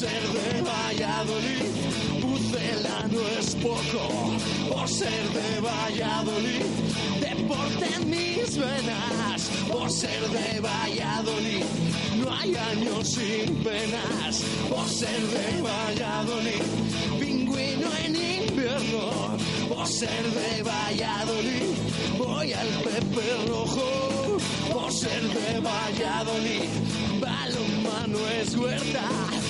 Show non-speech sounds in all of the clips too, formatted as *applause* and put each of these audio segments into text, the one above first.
ser de Valladolid, Pucela no es poco. Por ser de Valladolid, deporte en mis venas. Por ser de Valladolid, no hay años sin penas. Por ser de Valladolid, pingüino en invierno. Por ser de Valladolid, voy al Pepe Rojo. Por ser de Valladolid, balonmano es huerta.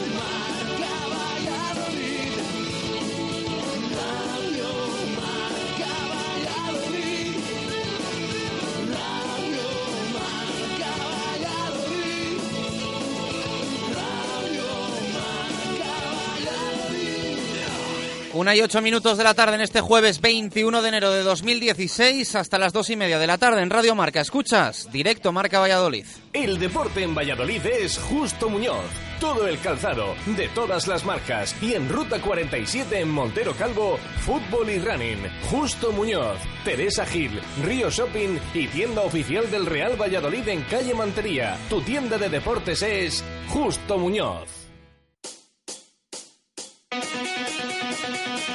Una y ocho minutos de la tarde en este jueves 21 de enero de 2016 hasta las dos y media de la tarde en Radio Marca. Escuchas, directo Marca Valladolid. El deporte en Valladolid es Justo Muñoz. Todo el calzado, de todas las marcas. Y en Ruta 47 en Montero Calvo, fútbol y running. Justo Muñoz, Teresa Gil, Río Shopping y tienda oficial del Real Valladolid en calle Mantería. Tu tienda de deportes es Justo Muñoz.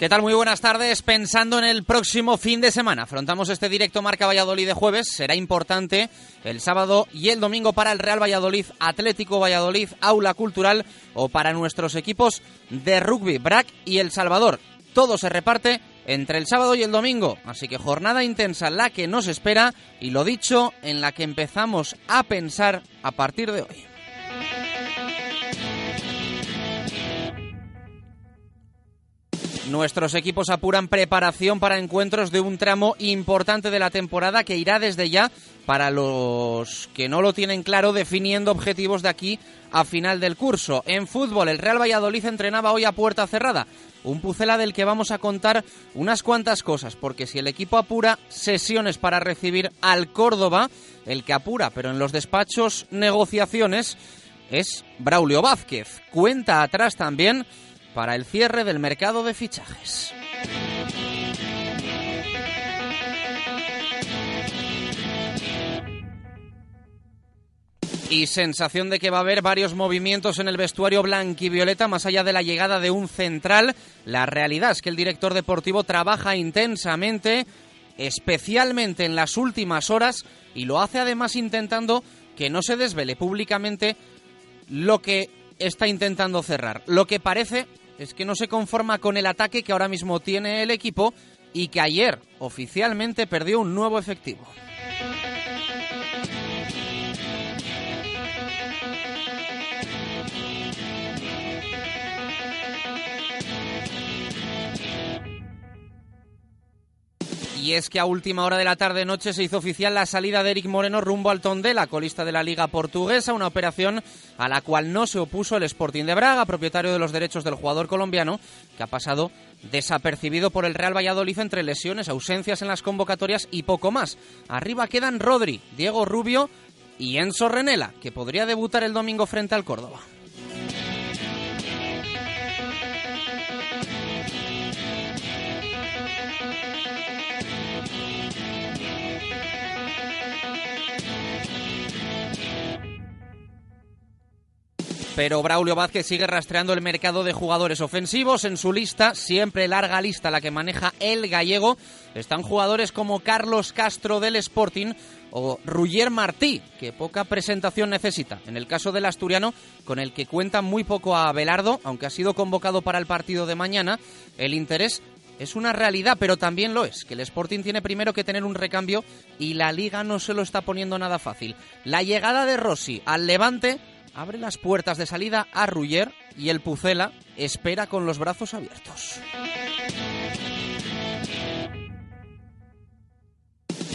¿Qué tal? Muy buenas tardes. Pensando en el próximo fin de semana, afrontamos este directo Marca Valladolid de jueves. Será importante el sábado y el domingo para el Real Valladolid, Atlético Valladolid, Aula Cultural o para nuestros equipos de rugby, BRAC y El Salvador. Todo se reparte entre el sábado y el domingo, así que jornada intensa la que nos espera y lo dicho, en la que empezamos a pensar a partir de hoy. Nuestros equipos apuran preparación para encuentros de un tramo importante de la temporada que irá desde ya para los que no lo tienen claro definiendo objetivos de aquí a final del curso. En fútbol, el Real Valladolid entrenaba hoy a puerta cerrada. Un pucela del que vamos a contar unas cuantas cosas, porque si el equipo apura sesiones para recibir al Córdoba, el que apura, pero en los despachos negociaciones, es Braulio Vázquez. Cuenta atrás también para el cierre del mercado de fichajes. Y sensación de que va a haber varios movimientos en el vestuario blanquivioleta más allá de la llegada de un central. La realidad es que el director deportivo trabaja intensamente, especialmente en las últimas horas, y lo hace además intentando que no se desvele públicamente lo que está intentando cerrar. Lo que parece es que no se conforma con el ataque que ahora mismo tiene el equipo y que ayer oficialmente perdió un nuevo efectivo. Y es que a última hora de la tarde-noche se hizo oficial la salida de Eric Moreno rumbo al Tondela, colista de la Liga Portuguesa, una operación a la cual no se opuso el Sporting de Braga, propietario de los derechos del jugador colombiano, que ha pasado desapercibido por el Real Valladolid entre lesiones, ausencias en las convocatorias y poco más. Arriba quedan Rodri, Diego Rubio y Enzo Renela, que podría debutar el domingo frente al Córdoba. Pero Braulio Vázquez sigue rastreando el mercado de jugadores ofensivos. En su lista, siempre larga lista la que maneja el gallego, están jugadores como Carlos Castro del Sporting o Ruyer Martí, que poca presentación necesita. En el caso del asturiano, con el que cuenta muy poco a Belardo, aunque ha sido convocado para el partido de mañana, el interés es una realidad, pero también lo es, que el Sporting tiene primero que tener un recambio y la liga no se lo está poniendo nada fácil. La llegada de Rossi al Levante abre las puertas de salida a Ruyer y el Pucela espera con los brazos abiertos.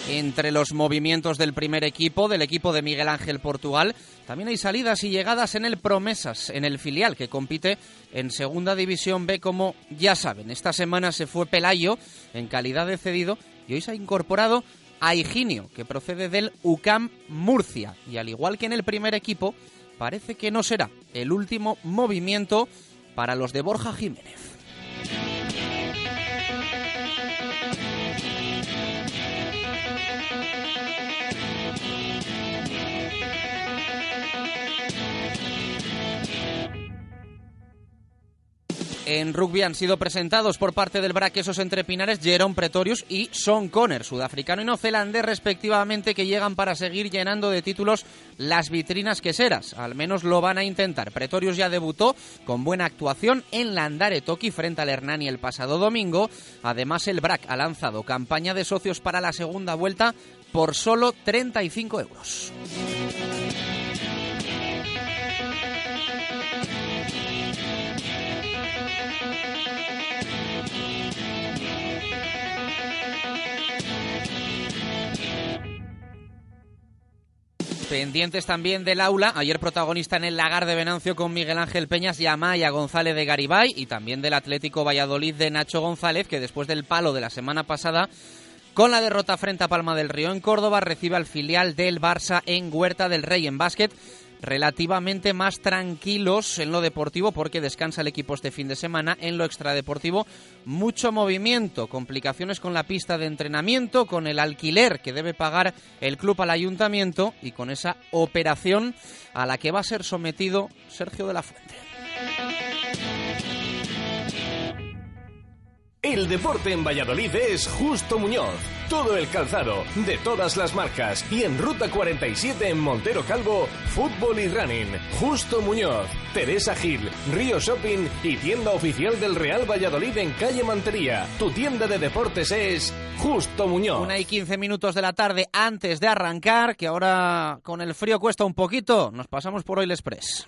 Entre los movimientos del primer equipo, del equipo de Miguel Ángel Portugal, también hay salidas y llegadas en el Promesas, en el filial que compite en Segunda División B, como ya saben. Esta semana se fue Pelayo en calidad de cedido y hoy se ha incorporado a Higinio, que procede del UCAM Murcia. Y al igual que en el primer equipo, parece que no será el último movimiento para los de Borja Jiménez. En rugby han sido presentados por parte del BRAC esos entre Pinares, Jerome Pretorius y Sean Conner, sudafricano y neozelandés respectivamente, que llegan para seguir llenando de títulos las vitrinas queseras. Al menos lo van a intentar. Pretorius ya debutó con buena actuación en la Andare Toki frente al Hernani el pasado domingo. Además, el BRAC ha lanzado campaña de socios para la segunda vuelta por solo 35 euros. Pendientes también del aula, ayer protagonista en el Lagar de Venancio con Miguel Ángel Peñas y Amaya González de Garibay y también del Atlético Valladolid de Nacho González, que después del palo de la semana pasada, con la derrota frente a Palma del Río en Córdoba, recibe al filial del Barça en Huerta del Rey en básquet relativamente más tranquilos en lo deportivo porque descansa el equipo este fin de semana. En lo extradeportivo, mucho movimiento, complicaciones con la pista de entrenamiento, con el alquiler que debe pagar el club al ayuntamiento y con esa operación a la que va a ser sometido Sergio de la Fuente. El deporte en Valladolid es Justo Muñoz. Todo el calzado, de todas las marcas. Y en Ruta 47 en Montero Calvo, fútbol y running. Justo Muñoz, Teresa Gil, Río Shopping y tienda oficial del Real Valladolid en calle Mantería. Tu tienda de deportes es Justo Muñoz. Una y 15 minutos de la tarde antes de arrancar, que ahora con el frío cuesta un poquito. Nos pasamos por Oil Express.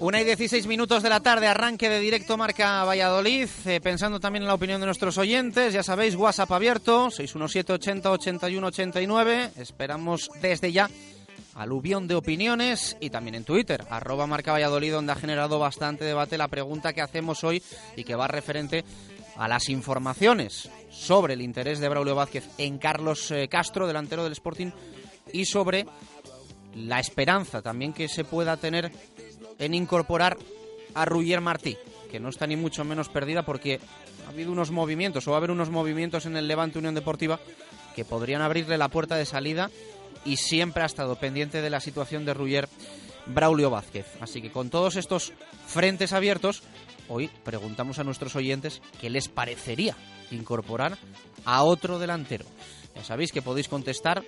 Una y 16 minutos de la tarde, arranque de directo Marca Valladolid, eh, pensando también en la opinión de nuestros oyentes, ya sabéis, WhatsApp abierto, 617 80 81 89, esperamos desde ya aluvión de opiniones y también en Twitter, arroba Marca Valladolid, donde ha generado bastante debate la pregunta que hacemos hoy y que va referente a las informaciones sobre el interés de Braulio Vázquez en Carlos eh, Castro, delantero del Sporting, y sobre la esperanza también que se pueda tener en incorporar a Ruyer Martí, que no está ni mucho menos perdida porque ha habido unos movimientos o va a haber unos movimientos en el Levante Unión Deportiva que podrían abrirle la puerta de salida y siempre ha estado pendiente de la situación de Ruller Braulio Vázquez. Así que con todos estos frentes abiertos, hoy preguntamos a nuestros oyentes qué les parecería incorporar a otro delantero. Ya sabéis que podéis contestar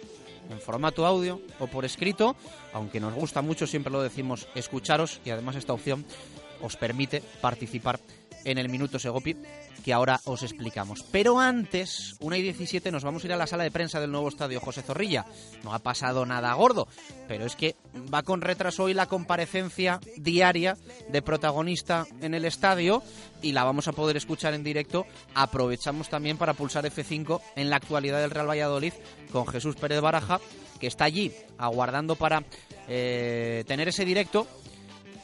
en formato audio o por escrito, aunque nos gusta mucho, siempre lo decimos, escucharos y además esta opción os permite participar en el Minuto Segopi que ahora os explicamos. Pero antes, una y 17, nos vamos a ir a la sala de prensa del nuevo estadio José Zorrilla. No ha pasado nada gordo, pero es que va con retraso hoy la comparecencia diaria de protagonista en el estadio y la vamos a poder escuchar en directo. Aprovechamos también para pulsar F5 en la actualidad del Real Valladolid con Jesús Pérez Baraja, que está allí aguardando para eh, tener ese directo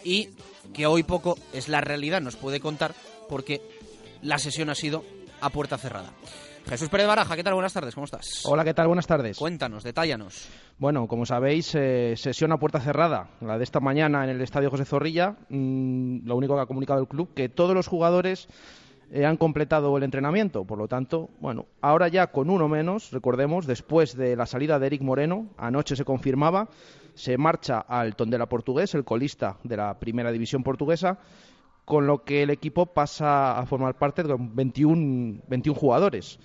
y que hoy poco es la realidad, nos puede contar porque la sesión ha sido a puerta cerrada. Jesús Pérez Baraja, ¿qué tal? Buenas tardes, ¿cómo estás? Hola, ¿qué tal? Buenas tardes. Cuéntanos, detállanos. Bueno, como sabéis, eh, sesión a puerta cerrada, la de esta mañana en el Estadio José Zorrilla. Mm, lo único que ha comunicado el club, que todos los jugadores eh, han completado el entrenamiento. Por lo tanto, bueno, ahora ya con uno menos, recordemos, después de la salida de Eric Moreno, anoche se confirmaba, se marcha al Tondela portugués, el colista de la primera división portuguesa, con lo que el equipo pasa a formar parte de 21, 21 jugadores.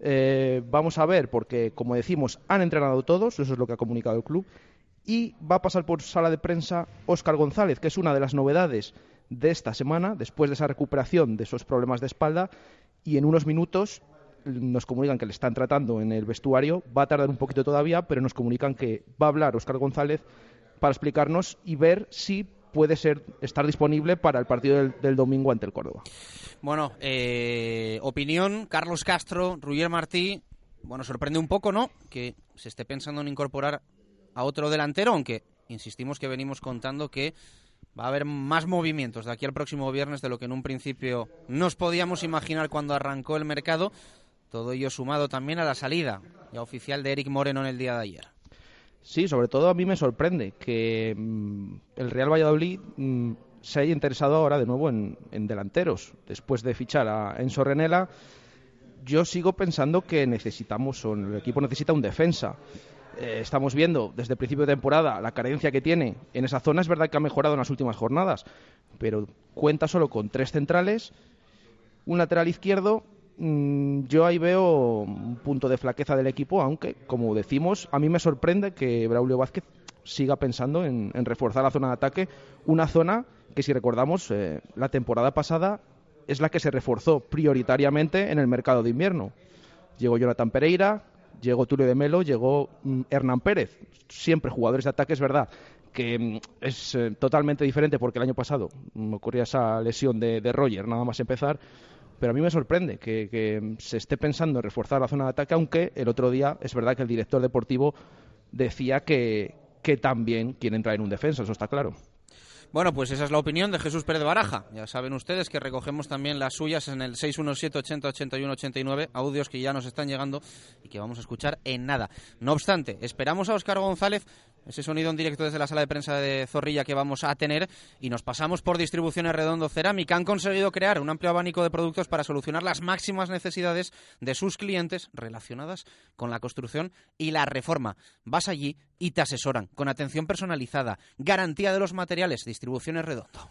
Eh, vamos a ver, porque como decimos, han entrenado todos, eso es lo que ha comunicado el club, y va a pasar por sala de prensa Óscar González, que es una de las novedades de esta semana, después de esa recuperación de esos problemas de espalda, y en unos minutos nos comunican que le están tratando en el vestuario, va a tardar un poquito todavía, pero nos comunican que va a hablar Óscar González para explicarnos y ver si puede ser estar disponible para el partido del, domingo ante el Córdoba. Bueno, eh, opinión, Carlos Castro, Ruyer Martí, bueno, sorprende un poco, ¿no? Que se esté pensando en incorporar a otro delantero, aunque insistimos que venimos contando que va a haber más movimientos de aquí al próximo viernes de lo que en un principio nos podíamos imaginar cuando arrancó el mercado. Todo ello sumado también a la salida ya oficial de Eric Moreno en el día de ayer. Sí, sobre todo a mí me sorprende que mm, el Real Valladolid mm, se haya interesado ahora de nuevo en, delanteros. Después de fichar a Enzo Renela, yo sigo pensando que necesitamos, o el equipo necesita un defensa. Eh, estamos viendo desde el principio de temporada la carencia que tiene en esa zona. Es verdad que ha mejorado en las últimas jornadas, pero cuenta solo con tres centrales, un lateral izquierdo yo ahí veo un punto de flaqueza del equipo, aunque, como decimos, a mí me sorprende que Braulio Vázquez siga pensando en, reforzar la zona de ataque, una zona que, si recordamos, eh, la temporada pasada es la que se reforzó prioritariamente en el mercado de invierno. Llegó Jonathan Pereira, llegó Tulio de Melo, llegó mm, Hernán Pérez, siempre jugadores de ataque, es verdad que mm, es eh, totalmente diferente porque el año pasado ocurría esa lesión de Roger, nada más empezar, pero a mí me sorprende que, se esté pensando en reforzar la zona de ataque, aunque el otro día es verdad que el director deportivo decía que, que también quiere entrar en un defensa, eso está claro. Bueno, pues esa es la opinión de Jesús Pérez Baraja. Ya saben ustedes que recogemos también las suyas en el 617 80 81 89, audios que ya nos están llegando y que vamos a escuchar en nada. No obstante, esperamos a Óscar González ese sonido en directo desde la sala de prensa de Zorrilla que vamos a tener y nos pasamos por Distribuciones Redondo Cerámica. Han conseguido crear un amplio abanico de productos para solucionar las máximas necesidades de sus clientes relacionadas con la construcción y la reforma. Vas allí y te asesoran con atención personalizada, garantía de los materiales, Distribuciones Redondo.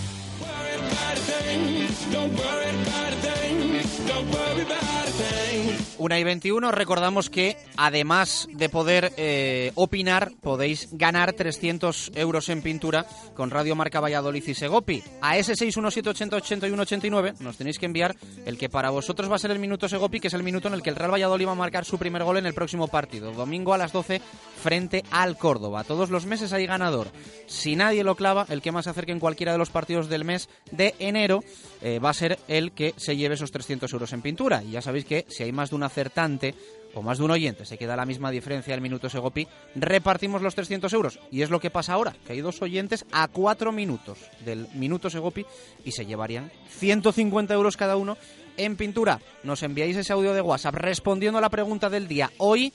Una y 21, recordamos que además de poder eh, opinar, podéis ganar 300 euros en pintura con Radio Marca Valladolid y Segopi. A ese 617808189 nos tenéis que enviar el que para vosotros va a ser el minuto Segopi, que es el minuto en el que el Real Valladolid va a marcar su primer gol en el próximo partido, domingo a las 12 frente al Córdoba. Todos los meses hay ganador. Si nadie lo clava, el que más se acerque en cualquiera de los partidos del mes de enero eh, va a ser el que se lleve esos 300 euros en pintura. Y ya sabéis que si hay más de un acertante o más de un oyente se queda la misma diferencia del minuto Segopi, repartimos los 300 euros. Y es lo que pasa ahora, que hay dos oyentes a cuatro minutos del minuto Segopi y se llevarían 150 euros cada uno en pintura. Nos enviáis ese audio de WhatsApp respondiendo a la pregunta del día. Hoy,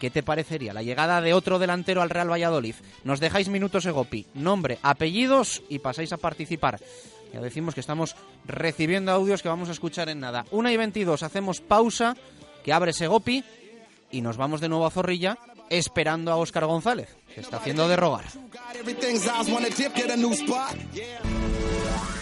¿qué te parecería la llegada de otro delantero al Real Valladolid? Nos dejáis minutos Segopi, nombre, apellidos y pasáis a participar. Ya decimos que estamos recibiendo audios que vamos a escuchar en nada. Una y 22, hacemos pausa que abre Segopi y nos vamos de nuevo a Zorrilla esperando a Óscar González, que está haciendo de rogar.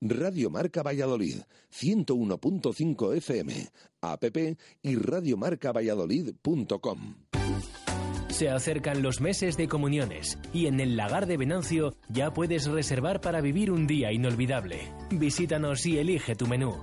Radio Marca Valladolid, 101.5 FM, app y radiomarcavalladolid.com. Se acercan los meses de comuniones y en el lagar de Venancio ya puedes reservar para vivir un día inolvidable. Visítanos y elige tu menú.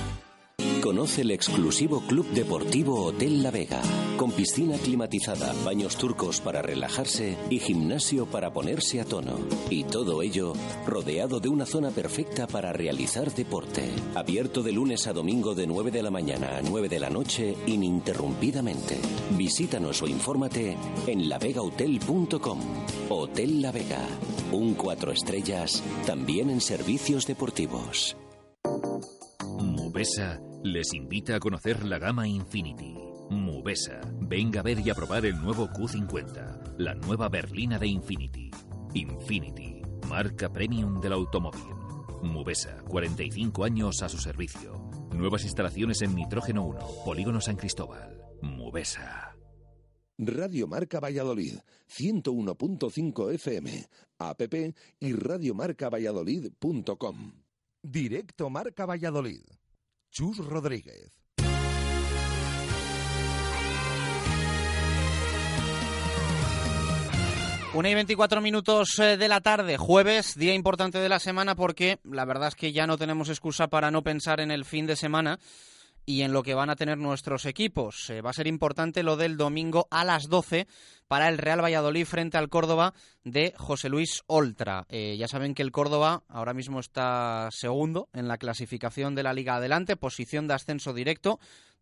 Conoce el exclusivo Club Deportivo Hotel La Vega, con piscina climatizada, baños turcos para relajarse y gimnasio para ponerse a tono. Y todo ello rodeado de una zona perfecta para realizar deporte. Abierto de lunes a domingo de 9 de la mañana a 9 de la noche ininterrumpidamente. Visítanos o infórmate en lavegahotel.com. Hotel La Vega, un cuatro estrellas, también en servicios deportivos. Mubesa les invita a conocer la gama Infinity. Mubesa, venga a ver y a probar el nuevo Q50, la nueva berlina de Infinity. Infinity, marca premium del automóvil. Mubesa, 45 años a su servicio. Nuevas instalaciones en Nitrógeno 1, Polígono San Cristóbal. Mubesa. Radio Marca Valladolid, 101.5 FM, app y radiomarcavalladolid.com. Directo Marca Valladolid. Chus Rodríguez. Una y 24 minutos eh, de la tarde, jueves, día importante de la semana porque la verdad es que ya no tenemos excusa para no pensar en el fin de semana y en lo que van a tener nuestros equipos. Eh, va a ser importante lo del domingo a las 12 para el Real Valladolid frente al Córdoba de José Luis Oltra. Eh, ya saben que el Córdoba ahora mismo está segundo en la clasificación de la Liga Adelante, posición de ascenso directo.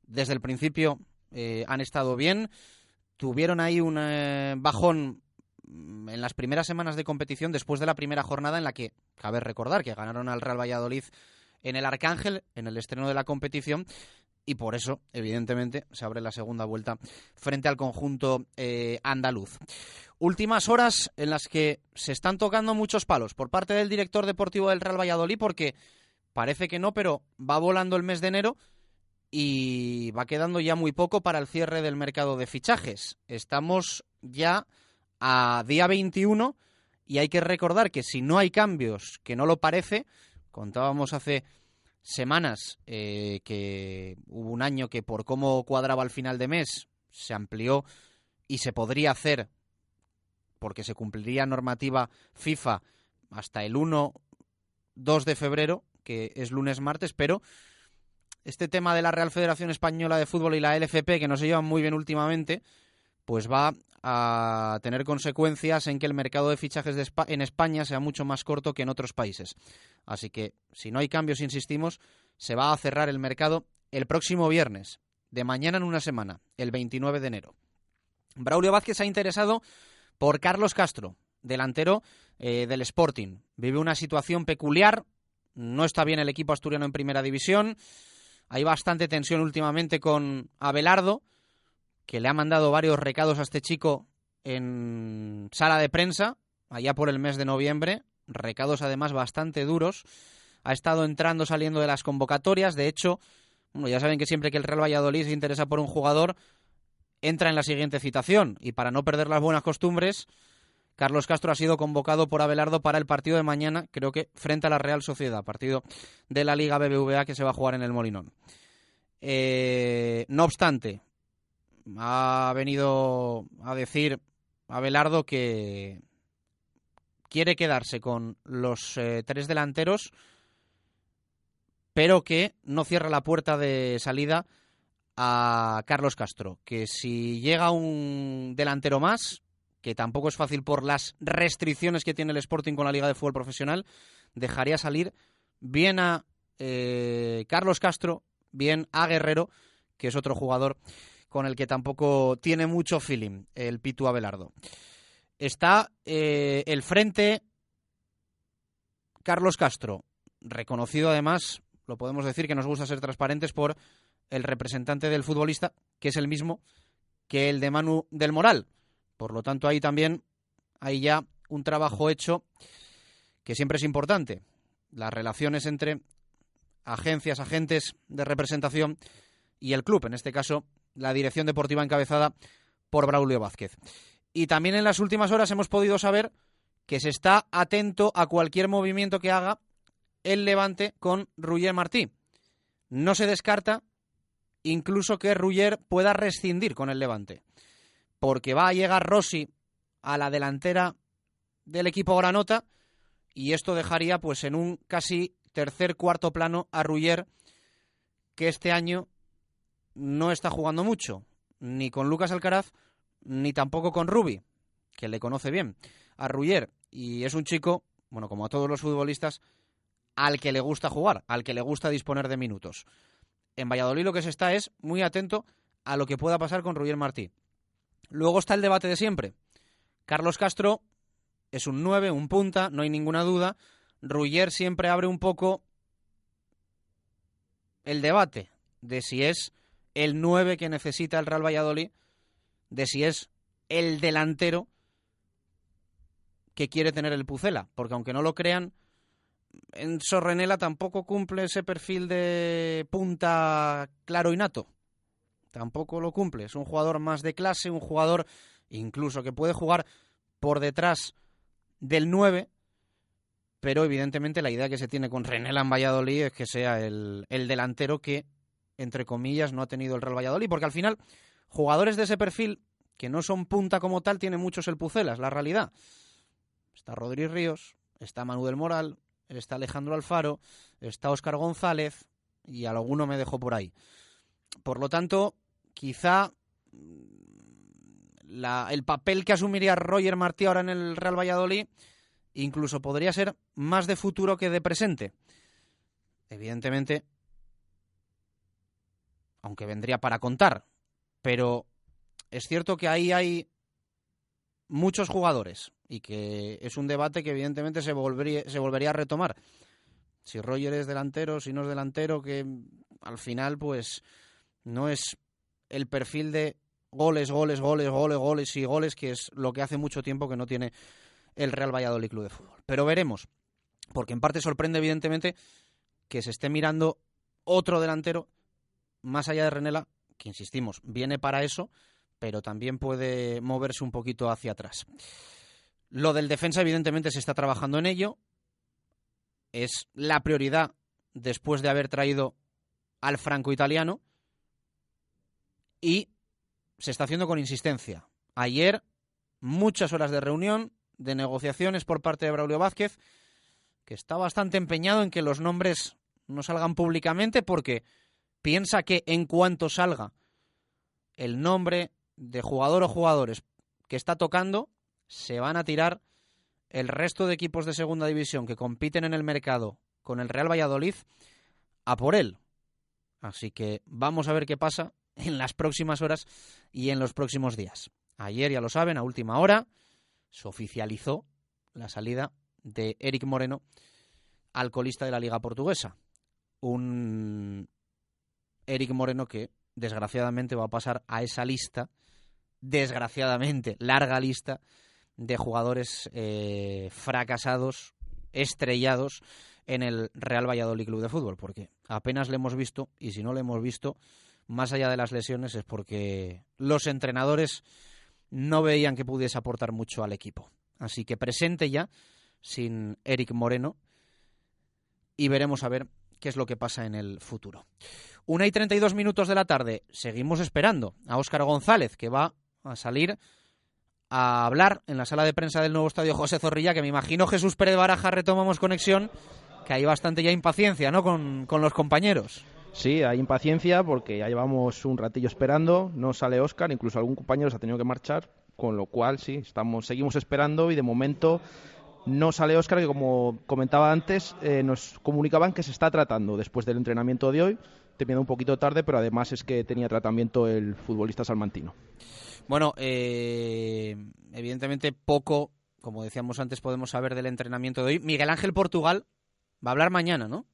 Desde el principio han estado bien. Tuvieron ahí un bajón Mm, en las primeras semanas de competición después de la primera jornada en la que cabe recordar que ganaron al Real Valladolid en el Arcángel en el estreno de la competición y por eso, evidentemente, se abre la segunda vuelta frente al conjunto eh, andaluz. Últimas horas en las que se están tocando muchos palos por parte del director deportivo del Real Valladolid porque parece que no, pero va volando el mes de enero y va quedando ya muy poco para el cierre del mercado de fichajes. Estamos ya a día 21 y hay que recordar que si no hay cambios, que no lo parece, contábamos hace semanas eh, que hubo un año que por cómo cuadraba al final de mes se amplió y se podría hacer porque se cumpliría normativa FIFA hasta el 1 2 de febrero, que es lunes martes, pero este tema de la Real Federación Española de Fútbol y la LFP que no se llevan muy bien últimamente, pues va a tener consecuencias en que el mercado de fichajes en España sea mucho más corto que en otros países. Así que, si no hay cambios, insistimos, se va a cerrar el mercado el próximo viernes, de mañana en una semana, el 29 de enero. Braulio Vázquez ha interesado por Carlos Castro, delantero eh, del Sporting. Vive una situación peculiar, no está bien el equipo asturiano en primera división, hay bastante tensión últimamente con Abelardo, que le ha mandado varios recados a este chico en sala de prensa, allá por el mes de noviembre, recados además bastante duros. Ha estado entrando, saliendo de las convocatorias. De hecho, bueno, ya saben que siempre que el Real Valladolid se interesa por un jugador, entra en la siguiente citación. Y para no perder las buenas costumbres, Carlos Castro ha sido convocado por Abelardo para el partido de mañana, creo que frente a la Real Sociedad, partido de la Liga BBVA que se va a jugar en el Molinón. Eh, no obstante, ha venido a decir Abelardo que quiere quedarse con los eh, tres delanteros, pero que no cierra la puerta de salida a Carlos Castro, que si llega un delantero más, que tampoco es fácil por las restricciones que tiene el Sporting con la Liga de Fútbol Profesional, dejaría salir bien a eh, Carlos Castro, bien a Guerrero, que es otro jugador con el que tampoco tiene mucho feeling el Pitu Abelardo. Está eh, el frente Carlos Castro, reconocido además, lo podemos decir que nos gusta ser transparentes por el representante del futbolista, que es el mismo que el de Manu del Moral. Por lo tanto, ahí también hay ya un trabajo hecho que siempre es importante. Las relaciones entre agencias, agentes de representación y el club, en este caso la dirección deportiva encabezada por Braulio Vázquez. Y también en las últimas horas hemos podido saber que se está atento a cualquier movimiento que haga el Levante con Ruyer Martí. No se descarta incluso que Ruyer pueda rescindir con el Levante, porque va a llegar Rossi a la delantera del equipo Granota y esto dejaría pues en un casi tercer cuarto plano a Ruyer que este año no está jugando mucho, ni con Lucas Alcaraz, ni tampoco con Rubi, que le conoce bien, a Ruyer. Y es un chico, bueno, como a todos los futbolistas, al que le gusta jugar, al que le gusta disponer de minutos. En Valladolid lo que se está es muy atento a lo que pueda pasar con Ruyer Martí. Luego está el debate de siempre. Carlos Castro es un 9, un punta, no hay ninguna duda. Ruyer siempre abre un poco el debate de si es el 9 que necesita el Real Valladolid, de si es el delantero que quiere tener el Pucela, porque aunque no lo crean, en Sorrenela tampoco cumple ese perfil de punta claro y nato. Tampoco lo cumple. Es un jugador más de clase, un jugador incluso que puede jugar por detrás del 9, pero evidentemente la idea que se tiene con Renela en Valladolid es que sea el, el delantero que entre comillas, no ha tenido el Real Valladolid, porque al final, jugadores de ese perfil, que no son punta como tal, tienen muchos el Pucela, es la realidad. Está Rodri Ríos, está Manuel Moral, está Alejandro Alfaro, está Óscar González, y alguno me dejó por ahí. Por lo tanto, quizá la, el papel que asumiría Roger Martí ahora en el Real Valladolid incluso podría ser más de futuro que de presente. Evidentemente, aunque vendría para contar. Pero es cierto que ahí hay muchos jugadores y que es un debate que evidentemente se volvería, se volvería a retomar. Si Roger es delantero, si no es delantero, que al final pues no es el perfil de goles, goles, goles, goles, goles y goles, que es lo que hace mucho tiempo que no tiene el Real Valladolid Club de Fútbol. Pero veremos, porque en parte sorprende evidentemente que se esté mirando otro delantero más allá de Renela, que insistimos, viene para eso, pero también puede moverse un poquito hacia atrás. Lo del defensa, evidentemente, se está trabajando en ello. Es la prioridad después de haber traído al franco-italiano. Y se está haciendo con insistencia. Ayer, muchas horas de reunión, de negociaciones por parte de Braulio Vázquez, que está bastante empeñado en que los nombres no salgan públicamente porque piensa que en cuanto salga el nombre de jugador o jugadores que está tocando, se van a tirar el resto de equipos de segunda división que compiten en el mercado con el Real Valladolid a por él. Así que vamos a ver qué pasa en las próximas horas y en los próximos días. Ayer, ya lo saben, a última hora se oficializó la salida de Eric Moreno, alcoholista de la Liga Portuguesa. Un Eric Moreno que desgraciadamente va a pasar a esa lista, desgraciadamente, larga lista de jugadores eh, fracasados, estrellados en el Real Valladolid Club de Fútbol, porque apenas le hemos visto, y si no le hemos visto, más allá de las lesiones, es porque los entrenadores no veían que pudiese aportar mucho al equipo. Así que presente ya, sin Eric Moreno, y veremos a ver qué es lo que pasa en el futuro. Una y 32 minutos de la tarde, seguimos esperando a Óscar González, que va a salir a hablar en la sala de prensa del nuevo estadio José Zorrilla, que me imagino Jesús Pérez Baraja retomamos conexión, que hay bastante ya impaciencia, ¿no? Con, con los compañeros. Sí, hay impaciencia porque ya llevamos un ratillo esperando, no sale Óscar, incluso algún compañero se ha tenido que marchar, con lo cual sí, estamos, seguimos esperando y de momento no sale Óscar, que como comentaba antes, eh, nos comunicaban que se está tratando después del entrenamiento de hoy, terminando un poquito tarde, pero además es que tenía tratamiento el futbolista salmantino. Bueno, eh, evidentemente poco, como decíamos antes, podemos saber del entrenamiento de hoy. Miguel Ángel Portugal va a hablar mañana, ¿no?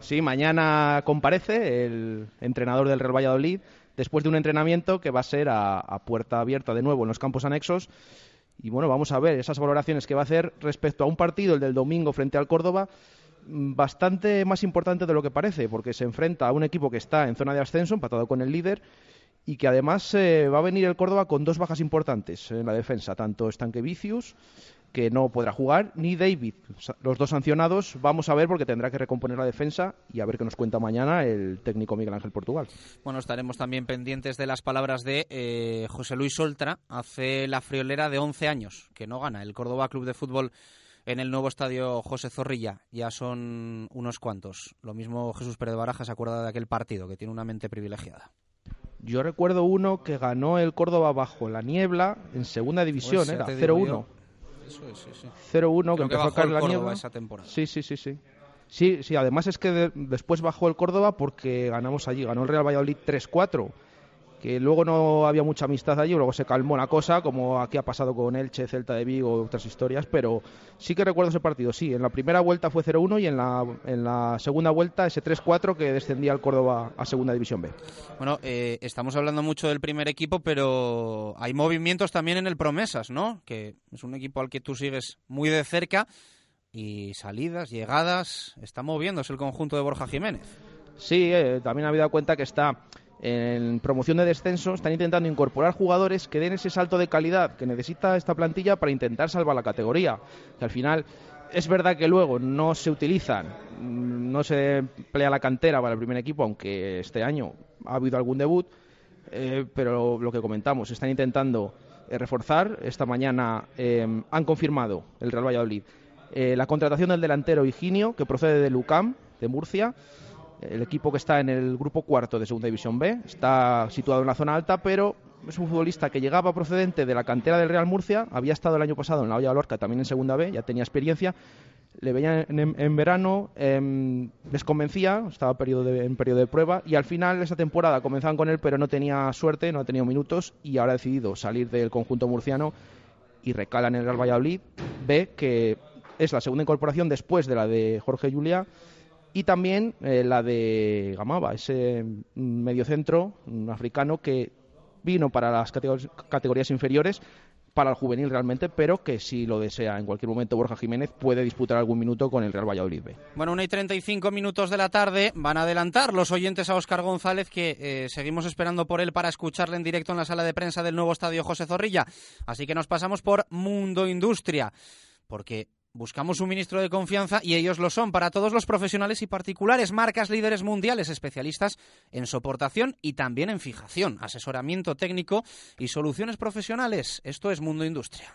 Sí, mañana comparece el entrenador del Real Valladolid después de un entrenamiento que va a ser a, a, puerta abierta de nuevo en los campos anexos. Y bueno, vamos a ver esas valoraciones que va a hacer respecto a un partido, el del domingo frente al Córdoba, bastante más importante de lo que parece, porque se enfrenta a un equipo que está en zona de ascenso, empatado con el líder, y que además eh, va a venir el Córdoba con dos bajas importantes en la defensa, tanto Stanquevicius que no podrá jugar, ni David. Los dos sancionados vamos a ver porque tendrá que recomponer la defensa y a ver qué nos cuenta mañana el técnico Miguel Ángel Portugal. Bueno, estaremos también pendientes de las palabras de eh, José Luis Oltra. Hace la friolera de 11 años que no gana el Córdoba Club de Fútbol en el nuevo estadio José Zorrilla. Ya son unos cuantos. Lo mismo Jesús Pérez Baraja se acuerda de aquel partido, que tiene una mente privilegiada. Yo recuerdo uno que ganó el Córdoba bajo la niebla en segunda división, Pues era te digo 0-1. yo. Eso es, sí, sí. 0-1 que empezó a caer la niebla. esa temporada. Sí, sí, sí, sí. Sí, sí, además es que de- después bajó el Córdoba porque ganamos allí, ganó el Real Valladolid 3-4, que luego no había mucha amistad allí, luego se calmó la cosa, como aquí ha pasado con Elche, Celta de Vigo, otras historias, pero sí que recuerdo ese partido, sí, en la primera vuelta fue 0-1 y en la, en la segunda vuelta ese 3-4 que descendía el Córdoba a Segunda División B. Bueno, eh, estamos hablando mucho del primer equipo, pero hay movimientos también en el Promesas, ¿no? Que es un equipo al que tú sigues muy de cerca y salidas, llegadas, está moviéndose el conjunto de Borja Jiménez. Sí, eh, también había dado cuenta que está en promoción de descenso, están intentando incorporar jugadores que den ese salto de calidad que necesita esta plantilla para intentar salvar la categoría. Que al final es verdad que luego no se utilizan, mm, no se emplea la cantera para el primer equipo, aunque este año ha habido algún debut, eh, pero lo que comentamos, están intentando eh, reforzar. Esta mañana eh, han confirmado el Real Valladolid eh, la contratación del delantero Higinio, que procede de Lucam, de Murcia el equipo que está en el grupo cuarto de Segunda División B. Está situado en la zona alta, pero es un futbolista que llegaba procedente de la cantera del Real Murcia. Había estado el año pasado en la Olla Lorca, también en Segunda B, ya tenía experiencia. Le veía en, en verano, em, les convencía, estaba periodo de- en periodo de prueba y al final esa temporada comenzaban con él, pero no tenía suerte, no ha tenido minutos y ahora ha decidido salir del conjunto murciano y recala en el Real Valladolid. Ve que es la segunda incorporación después de la de Jorge Julia y también eh, la de Gamaba, ese mm, mediocentro mm, africano que vino para las categor- categorías inferiores, para el juvenil realmente, pero que si lo desea en cualquier momento Borja Jiménez puede disputar algún minuto con el Real Valladolid B. Bueno, una y 35 minutos de la tarde van a adelantar los oyentes a Óscar González, que eh, seguimos esperando por él para escucharle en directo en la sala de prensa del nuevo estadio José Zorrilla. Así que nos pasamos por Mundo Industria, porque buscamos un ministro de confianza y ellos lo son para todos los profesionales y particulares, marcas líderes mundiales, especialistas en soportación y también en fijación, asesoramiento técnico y soluciones profesionales. Esto es Mundo Industria.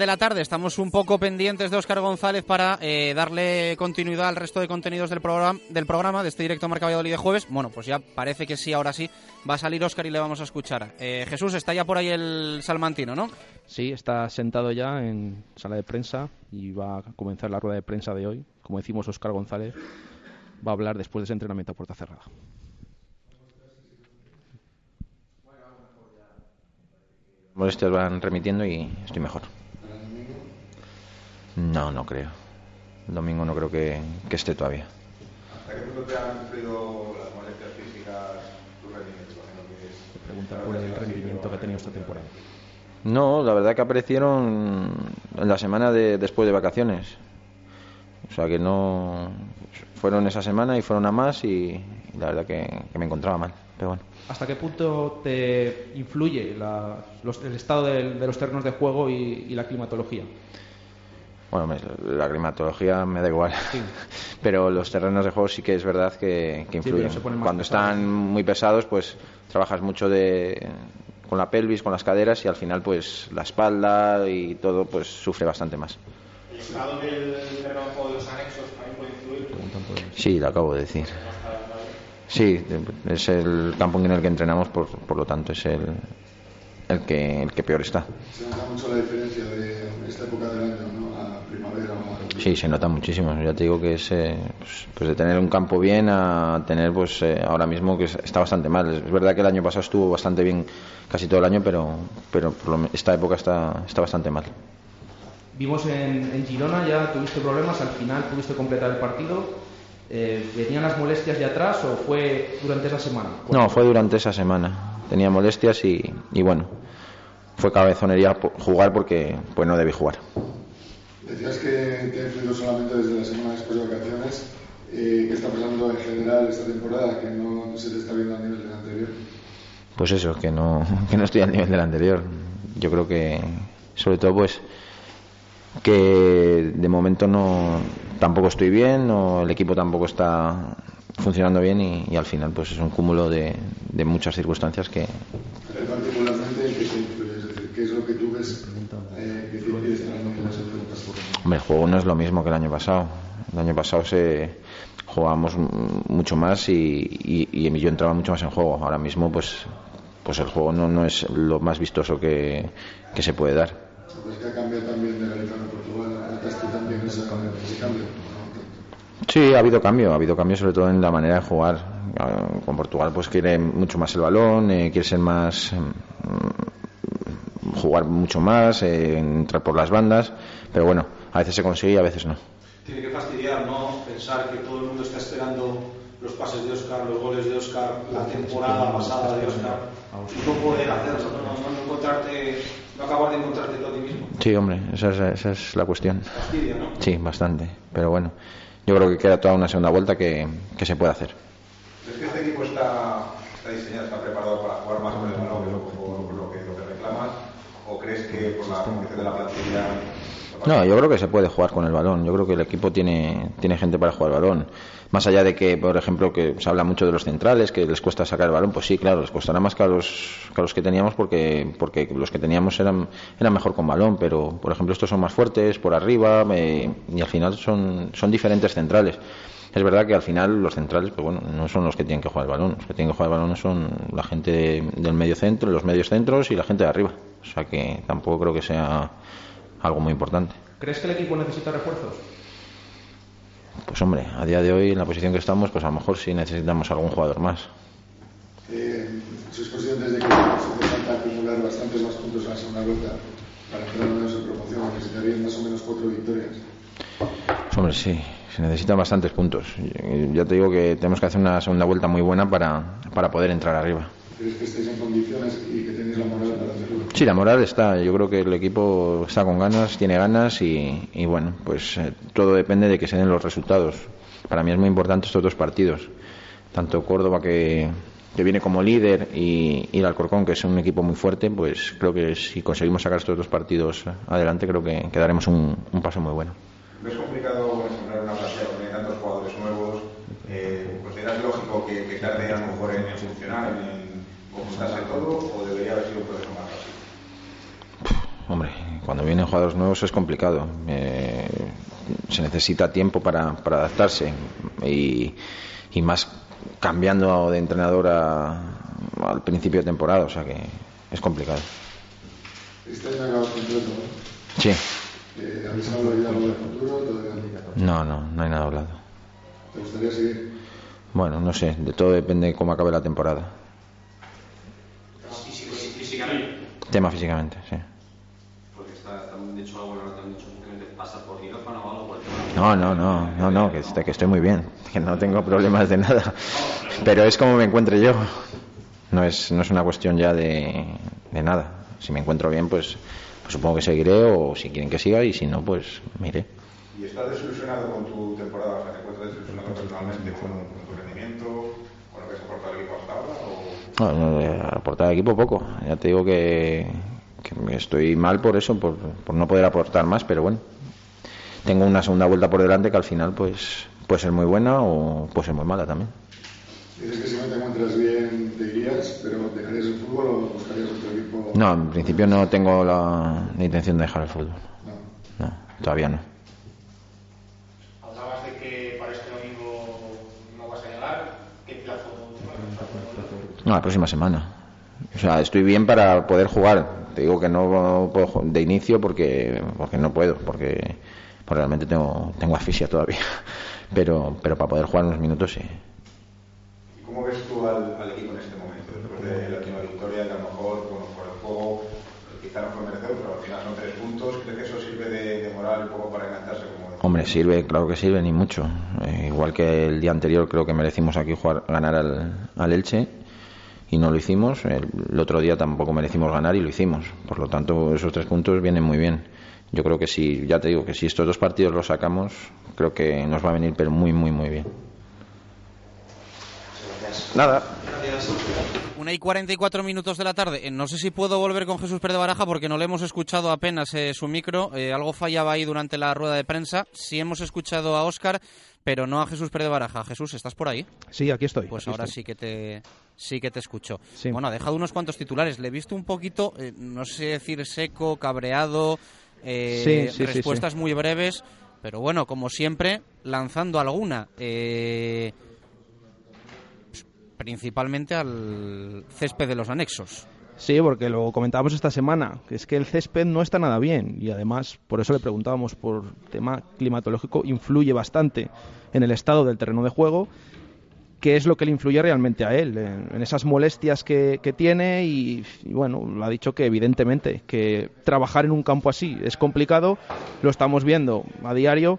De la tarde. Estamos un poco pendientes de Óscar González para eh, darle continuidad al resto de contenidos del programa, del programa, de este directo Marca Valladolid de jueves. Bueno, pues ya parece que sí, ahora sí, va a salir Óscar y le vamos a escuchar. Eh, Jesús, está ya por ahí el salmantino, ¿no? Sí, está sentado ya en sala de prensa y va a comenzar la rueda de prensa de hoy. Como decimos, Óscar González va a hablar después de ese entrenamiento a puerta cerrada. molestias van remitiendo y estoy mejor. No, no creo. El domingo no creo que, que esté todavía. ¿Hasta qué punto te han influido las molestias físicas tu rendimiento? Pregunta por el rendimiento que ha tenido esta temporada. No, la verdad que aparecieron en la semana de, después de vacaciones. O sea que no. Fueron esa semana y fueron a más y, y la verdad que, que me encontraba mal. Pero bueno. ¿Hasta qué punto te influye la- los- el estado de, los terrenos de juego y, y la climatología? Bueno, me- la climatología me da igual. *laughs* Pero los terrenos de juego sí que es verdad que, que influyen. Cuando pesados. están muy pesados, pues trabajas mucho de, con la pelvis, con las caderas y al final, pues la espalda y todo, pues sufre bastante más. ¿El estado del terreno de juego de los anexos también puede influir? Sí, lo acabo de decir. Sí, es el campo en el que entrenamos, por, por lo tanto es el, el, que, el que peor está. Se nota mucho la diferencia de esta época del año, ¿no? A primavera o a... Sí, se nota muchísimo. Ya te digo que es eh, pues, pues de tener un campo bien a tener pues eh, ahora mismo que es- está bastante mal. Es verdad que el año pasado estuvo bastante bien casi todo el año, pero pero por lo esta época está está bastante mal. Vimos en, en Girona, ya tuviste problemas, al final pudiste completar el partido. Eh, ¿Venían las molestias de atrás o fue durante esa semana? No, fue durante esa semana. Tenía molestias y, y bueno, fue cabezonería jugar porque pues no debí jugar. Decías que te ha influido solamente desde la semana después de vacaciones. Eh, ¿Qué está pasando en general esta temporada que no, no se te está viendo a nivel del anterior? Pues eso, que no, *laughs* que no estoy al nivel del anterior. Yo creo que, sobre todo, pues, que de momento no, tampoco estoy bien, o el equipo tampoco está funcionando bien y, y al final, pues, es un cúmulo de, de muchas circunstancias que, Particularmente, ¿en qué? Es decir, ¿qué es lo que tú ves eh, que te impide estar en el Hombre, el juego no es lo mismo que el año pasado. El año pasado se jugábamos mucho más y, y, y yo entraba mucho más en juego. Ahora mismo, pues, pues el juego no, no es lo más vistoso que, que se puede dar. Pues que ha cambiado también de Galicia a Portugal. ¿Notaste también ese cambio? Sí, ha habido cambio, ha habido cambio sobre todo en la manera de jugar. Ah, Con Portugal pues quiere mucho más el balón, eh, quiere ser más mm, jugar mucho más, eh, entrar por las bandas, pero bueno, a veces se consigue y a veces no. Tiene que fastidiar, ¿no? Pensar que todo el mundo está esperando los pases de Oscar, los goles de Oscar, la temporada pasada de Oscar, y no poder hacerlo, no, no encontrarte, no acabar de encontrarte tú a ti mismo. Sí, hombre, esa es, esa es la cuestión. Fastidia, ¿no? Sí, bastante, pero bueno, yo creo que queda toda una segunda vuelta que, que se puede hacer. ¿Es que este equipo está, está diseñado, está preparado para jugar más con el balón que lo, lo, que, lo que reclamas? ¿O crees que por la condición de la plantilla No, yo creo que se puede jugar con el balón. Yo creo que el equipo tiene, tiene gente para jugar balón. Más allá de que, por ejemplo, que se habla mucho de los centrales, que les cuesta sacar el balón, pues sí, claro, les costará más que a los, que a los que teníamos porque, porque los que teníamos eran, eran mejor con balón, pero, por ejemplo, estos son más fuertes por arriba eh, y al final son, son diferentes centrales. Es verdad que al final los centrales, pues bueno, no son los que tienen que jugar el balón. Los que tienen que jugar el balón son la gente de- del medio centro, los medios centros y la gente de arriba. O sea que tampoco creo que sea algo muy importante. ¿Crees que el equipo necesita refuerzos? Pues hombre, a día de hoy en la posición que estamos, pues a lo mejor sí necesitamos algún jugador más. eh, sois conscientes de que se hace falta acumular bastantes más puntos en la segunda vuelta para entrar menos en promoción? Necesitarían más o menos cuatro victorias. Pues hombre, sí, se necesitan bastantes puntos. Ya te digo que tenemos que hacer una segunda vuelta muy buena para, para poder entrar arriba. ¿Crees que estáis en condiciones y que tenéis la moral para hacerlo? Sí, la moral está. Yo creo que el equipo está con ganas, tiene ganas y, y bueno, pues eh, todo depende de que se den los resultados. Para mí es muy importante estos dos partidos. Tanto Córdoba, que, que viene como líder, y, y el Alcorcón, que es un equipo muy fuerte, pues creo que si conseguimos sacar estos dos partidos adelante, creo que, que daremos un, un paso muy bueno. ¿Ves complicado ensamblar una plantilla donde hay tantos jugadores nuevos? Eh, ¿Consideras lógico que, que tarde a lo mejor en funcionar, en conjuntarse todo, o debería haber sido un proceso más fácil? hombre, cuando vienen jugadores nuevos es complicado. Eh, se necesita tiempo para, para adaptarse y, y, más cambiando de entrenador a, al principio de temporada, o sea que es complicado. Este año acabas contrato, ¿no? Sí. Eh, ¿Habéis hablado ya algo del futuro? Todavía. No, no, no hay nada hablado. ¿Te gustaría seguir? Bueno, no sé, de todo depende de cómo acabe la temporada. Físicamente. Tema físicamente, sí. Porque está, está dicho algo, ahora te han dicho que te pasa por quirófano o algo por el tema. No, no, no, no, no, que, estoy- que estoy muy bien, que no tengo problemas de nada. Pero es como me encuentre yo. No es, no es una cuestión ya de, de nada. Si me encuentro bien, pues, pues supongo que seguiré o si quieren que siga y si no, pues mire. ¿Y estás desilusionado con tu temporada? O sea, ¿te encuentras desilusionado personalmente con, con tu rendimiento, con lo que has aportado al equipo hasta ahora? O... No, no, eh, aportar al equipo poco. Ya te digo que, que estoy mal por eso, por, por no poder aportar más, pero bueno. Tengo una segunda vuelta por delante que al final pues puede ser muy buena o puede ser muy mala también. Dices que si no te encuentras bien te irías, pero ¿dejarías el fútbol o buscarías otro equipo? No, en principio no tengo la, la intención de dejar el fútbol. No, todavía no. Hablabas de que para este domingo no vas a llegar. ¿Qué plazo No, la próxima semana. O sea, estoy bien para poder jugar. Te digo que no puedo de inicio porque porque no puedo, porque, porque realmente tengo tengo asfixia todavía. *laughs* Pero pero para poder jugar unos minutos sí. ¿Y cómo ves tú al, al equipo en este momento? Después de la última victoria, que a lo mejor, bueno, por el juego, quizá no fue merecedor, pero al final son tres puntos. ¿Crees que eso sirve de, de moral un poco para engancharse? Como Hombre, sirve, claro que sirve, ni mucho. Eh, igual que el día anterior creo que merecimos aquí jugar, ganar al, al Elche y no lo hicimos. El, el otro día tampoco merecimos ganar y lo hicimos. Por lo tanto, esos tres puntos vienen muy bien. Yo creo que si, ya te digo, que si estos dos partidos los sacamos, creo que nos va a venir pero muy, muy, muy bien. Nada. Una y 44 minutos de la tarde. Eh, No sé si puedo volver con Jesús Pérez de Baraja porque no le hemos escuchado apenas eh, su micro. Eh, algo fallaba ahí durante la rueda de prensa. Sí hemos escuchado a Óscar, pero no a Jesús Pérez de Baraja. Jesús, ¿estás por ahí? Sí, aquí estoy. Pues aquí ahora estoy. sí que te sí que te escucho. Sí. Bueno, ha dejado unos cuantos titulares. Le he visto un poquito, eh, no sé decir seco, cabreado, eh, Sí, sí, sí, respuestas muy breves, pero bueno, como siempre, lanzando alguna. eh, principalmente al césped de los anexos. Sí, porque lo comentábamos esta semana, que es que el césped no está nada bien y además, por eso le preguntábamos por tema climatológico, influye bastante en el estado del terreno de juego, que es lo que le influye realmente a él, en, esas molestias que, que tiene y, y bueno, lo ha dicho que evidentemente que trabajar en un campo así es complicado, lo estamos viendo a diario.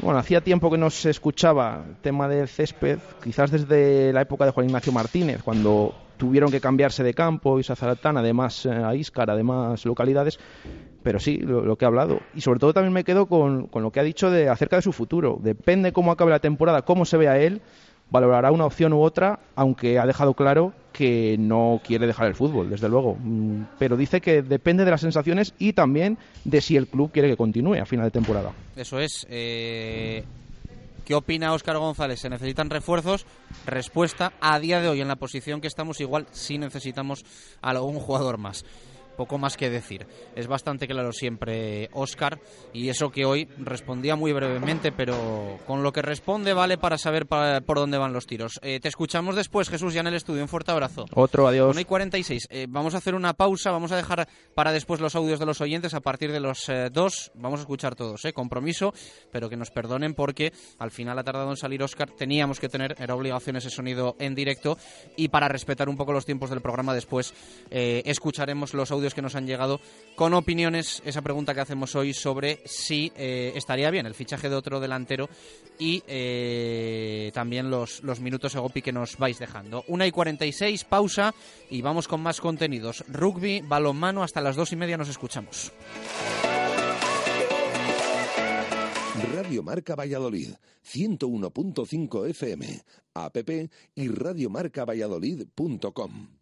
Bueno, hacía tiempo que no se escuchaba el tema del césped, quizás desde la época de Juan Ignacio Martínez, cuando tuvieron que cambiarse de campo y Zaratán, además eh, a Íscar, además localidades, pero sí, lo, que ha hablado. Y sobre todo también me quedo con, con lo que ha dicho de acerca de su futuro. Depende cómo acabe la temporada, cómo se vea él, valorará una opción u otra, aunque ha dejado claro que no quiere dejar el fútbol, desde luego. Mm, Pero dice que depende de las sensaciones y también de si el club quiere que continúe a final de temporada. Eso es. eh, ¿Qué opina Óscar González? ¿Se necesitan refuerzos? Respuesta, a día de hoy en la posición que estamos igual sí necesitamos algún jugador más. Poco más que decir. Es bastante claro siempre Óscar y eso que hoy respondía muy brevemente, pero con lo que responde vale para saber pa- por dónde van los tiros. Eh, te escuchamos después, Jesús, ya en el estudio. Un fuerte abrazo. Otro, adiós. 1 y 46. Eh, vamos a hacer una pausa, vamos a dejar para después los audios de los oyentes a partir de los eh, dos. Vamos a escuchar todos, eh, compromiso, pero que nos perdonen porque al final ha tardado en salir Oscar. Teníamos que tener, era obligación ese sonido en directo y para respetar un poco los tiempos del programa después eh, escucharemos los audios que nos han llegado con opiniones, esa pregunta que hacemos hoy sobre si eh, estaría bien el fichaje de otro delantero y eh, también los, los minutos Egopi que nos vais dejando. Una y 46, pausa y vamos con más contenidos. Rugby, balonmano, hasta las dos y media nos escuchamos. Radio Marca Valladolid, 101.5 FM, app y radiomarcavalladolid.com.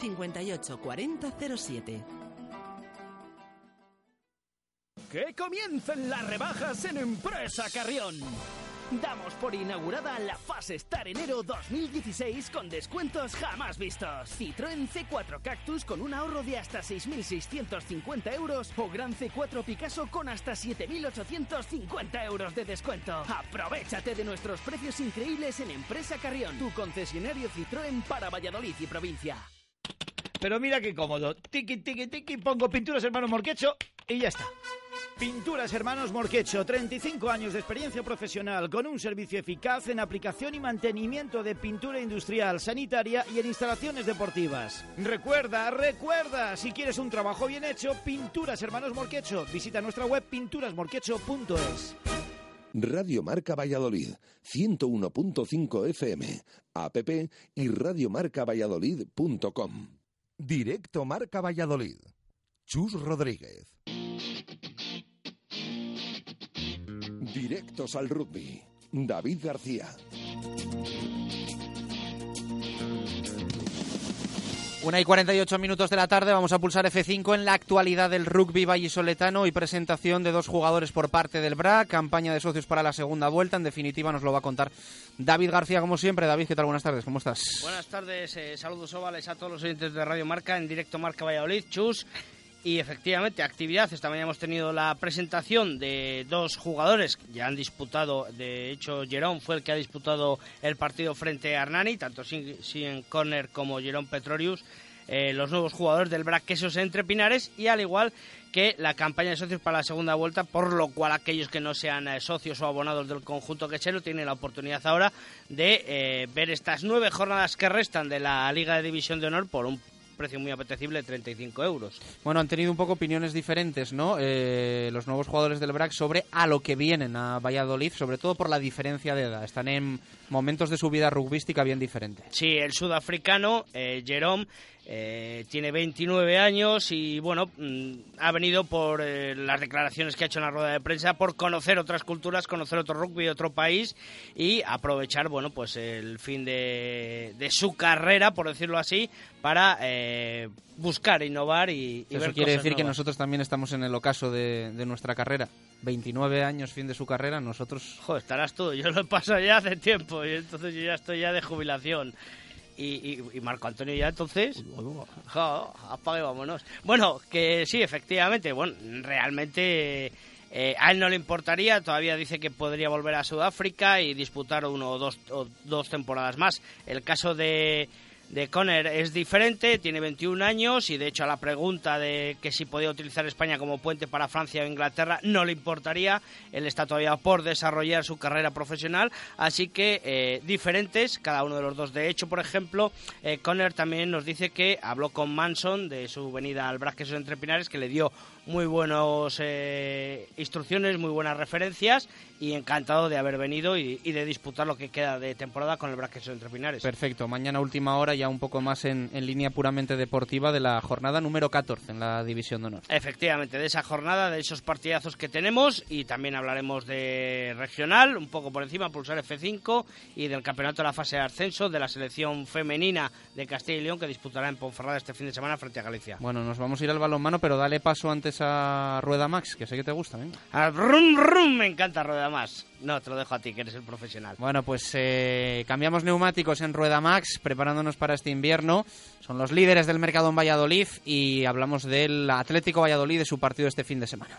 58 40 07. Que comiencen las rebajas en Empresa Carrión. Damos por inaugurada la fase Star enero 2016 con descuentos jamás vistos. Citroën C4 Cactus con un ahorro de hasta 6.650 euros o Gran C4 Picasso con hasta 7.850 euros de descuento. Aprovechate de nuestros precios increíbles en Empresa Carrión, tu concesionario Citroën para Valladolid y provincia. Pero mira qué cómodo. Tiki, tiki, tiki, pongo pinturas hermano Morquecho y ya está. Pinturas Hermanos Morquecho, 35 años de experiencia profesional con un servicio eficaz en aplicación y mantenimiento de pintura industrial, sanitaria y en instalaciones deportivas. Recuerda, recuerda, si quieres un trabajo bien hecho, Pinturas Hermanos Morquecho. Visita nuestra web pinturasmorquecho.es. Radio Marca Valladolid, 101.5 FM, app y radiomarcavalladolid.com. Directo Marca Valladolid. Chus Rodríguez. Directos al rugby. David García. Una y 48 minutos de la tarde vamos a pulsar F5 en la actualidad del rugby vallisoletano y presentación de dos jugadores por parte del BRA, campaña de socios para la segunda vuelta. En definitiva nos lo va a contar David García como siempre. David, ¿qué tal? Buenas tardes, ¿cómo estás? Buenas tardes, eh, saludos ovales a todos los oyentes de Radio Marca en directo Marca Valladolid. Chus, y efectivamente, actividad. Esta mañana hemos tenido la presentación de dos jugadores que ya han disputado. De hecho, Jerón fue el que ha disputado el partido frente a Hernani, tanto Sien Corner como Jerón Petrorius. Eh, los nuevos jugadores del Brac Quesos entre Pinares y al igual que la campaña de socios para la segunda vuelta, por lo cual aquellos que no sean eh, socios o abonados del conjunto quechero tienen la oportunidad ahora de eh, ver estas nueve jornadas que restan de la Liga de División de Honor por un precio muy apetecible, 35 euros. Bueno, han tenido un poco opiniones diferentes, ¿no? Eh, los nuevos jugadores del BRAC sobre a lo que vienen a Valladolid, sobre todo por la diferencia de edad. Están en momentos de su vida rugbística bien diferentes. Sí, el sudafricano, eh, Jerome, eh, tiene 29 años y bueno, mm, ha venido por eh, las declaraciones que ha hecho en la rueda de prensa, por conocer otras culturas, conocer otro rugby, otro país y aprovechar, bueno, pues el fin de, de su carrera, por decirlo así, para eh, buscar, innovar y, y Eso quiere decir que nosotros también estamos en el ocaso de, de, nuestra carrera. 29 años, fin de su carrera, nosotros... Joder, estarás tú, yo lo he pasado ya hace tiempo y entonces yo ya estoy ya de jubilación. Y, y, Marco Antonio ya entonces apague vámonos. Bueno que sí efectivamente bueno realmente eh, a él no le importaría todavía dice que podría volver a Sudáfrica y disputar uno o dos, o dos temporadas más. El caso de de Conner es diferente, tiene 21 años y de hecho a la pregunta de que si podía utilizar España como puente para Francia o Inglaterra no le importaría, él está todavía por desarrollar su carrera profesional, así que eh, diferentes cada uno de los dos. De hecho, por ejemplo, eh, Conner también nos dice que habló con Manson de su venida al Brasquesos entre Pinares, que le dio muy buenas eh, instrucciones, muy buenas referencias y encantado de haber venido y, y de disputar lo que queda de temporada con el Brasquesos entre Pinares. Perfecto, mañana última hora ya un poco más en, en, línea puramente deportiva de la jornada número 14 en la División de Honor. Efectivamente, de esa jornada, de esos partidazos que tenemos y también hablaremos de regional, un poco por encima, pulsar F5 y del campeonato de la fase de ascenso de la selección femenina de Castilla y León que disputará en Ponferrada este fin de semana frente a Galicia. Bueno, nos vamos a ir al balonmano, pero dale paso antes a Rueda Max, que sé que te gusta. ¿eh? Al rum, rum, me encanta Rueda Max. No, te lo dejo a ti, que eres el profesional. Bueno, pues eh, cambiamos neumáticos en Rueda Max, preparándonos para este invierno. Son los líderes del mercado en Valladolid y hablamos del Atlético Valladolid de su partido este fin de semana.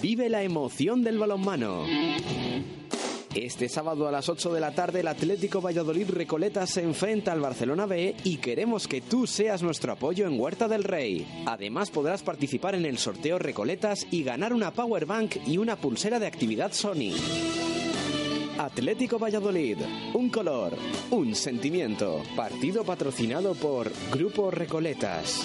Vive la emoción del balonmano. Este sábado a las 8 de la tarde el Atlético Valladolid Recoleta se enfrenta al Barcelona B y queremos que tú seas nuestro apoyo en Huerta del Rey. Además podrás participar en el sorteo Recoletas y ganar una Power Bank y una pulsera de actividad Sony. Atlético Valladolid, un color, un sentimiento. Partido patrocinado por Grupo Recoletas.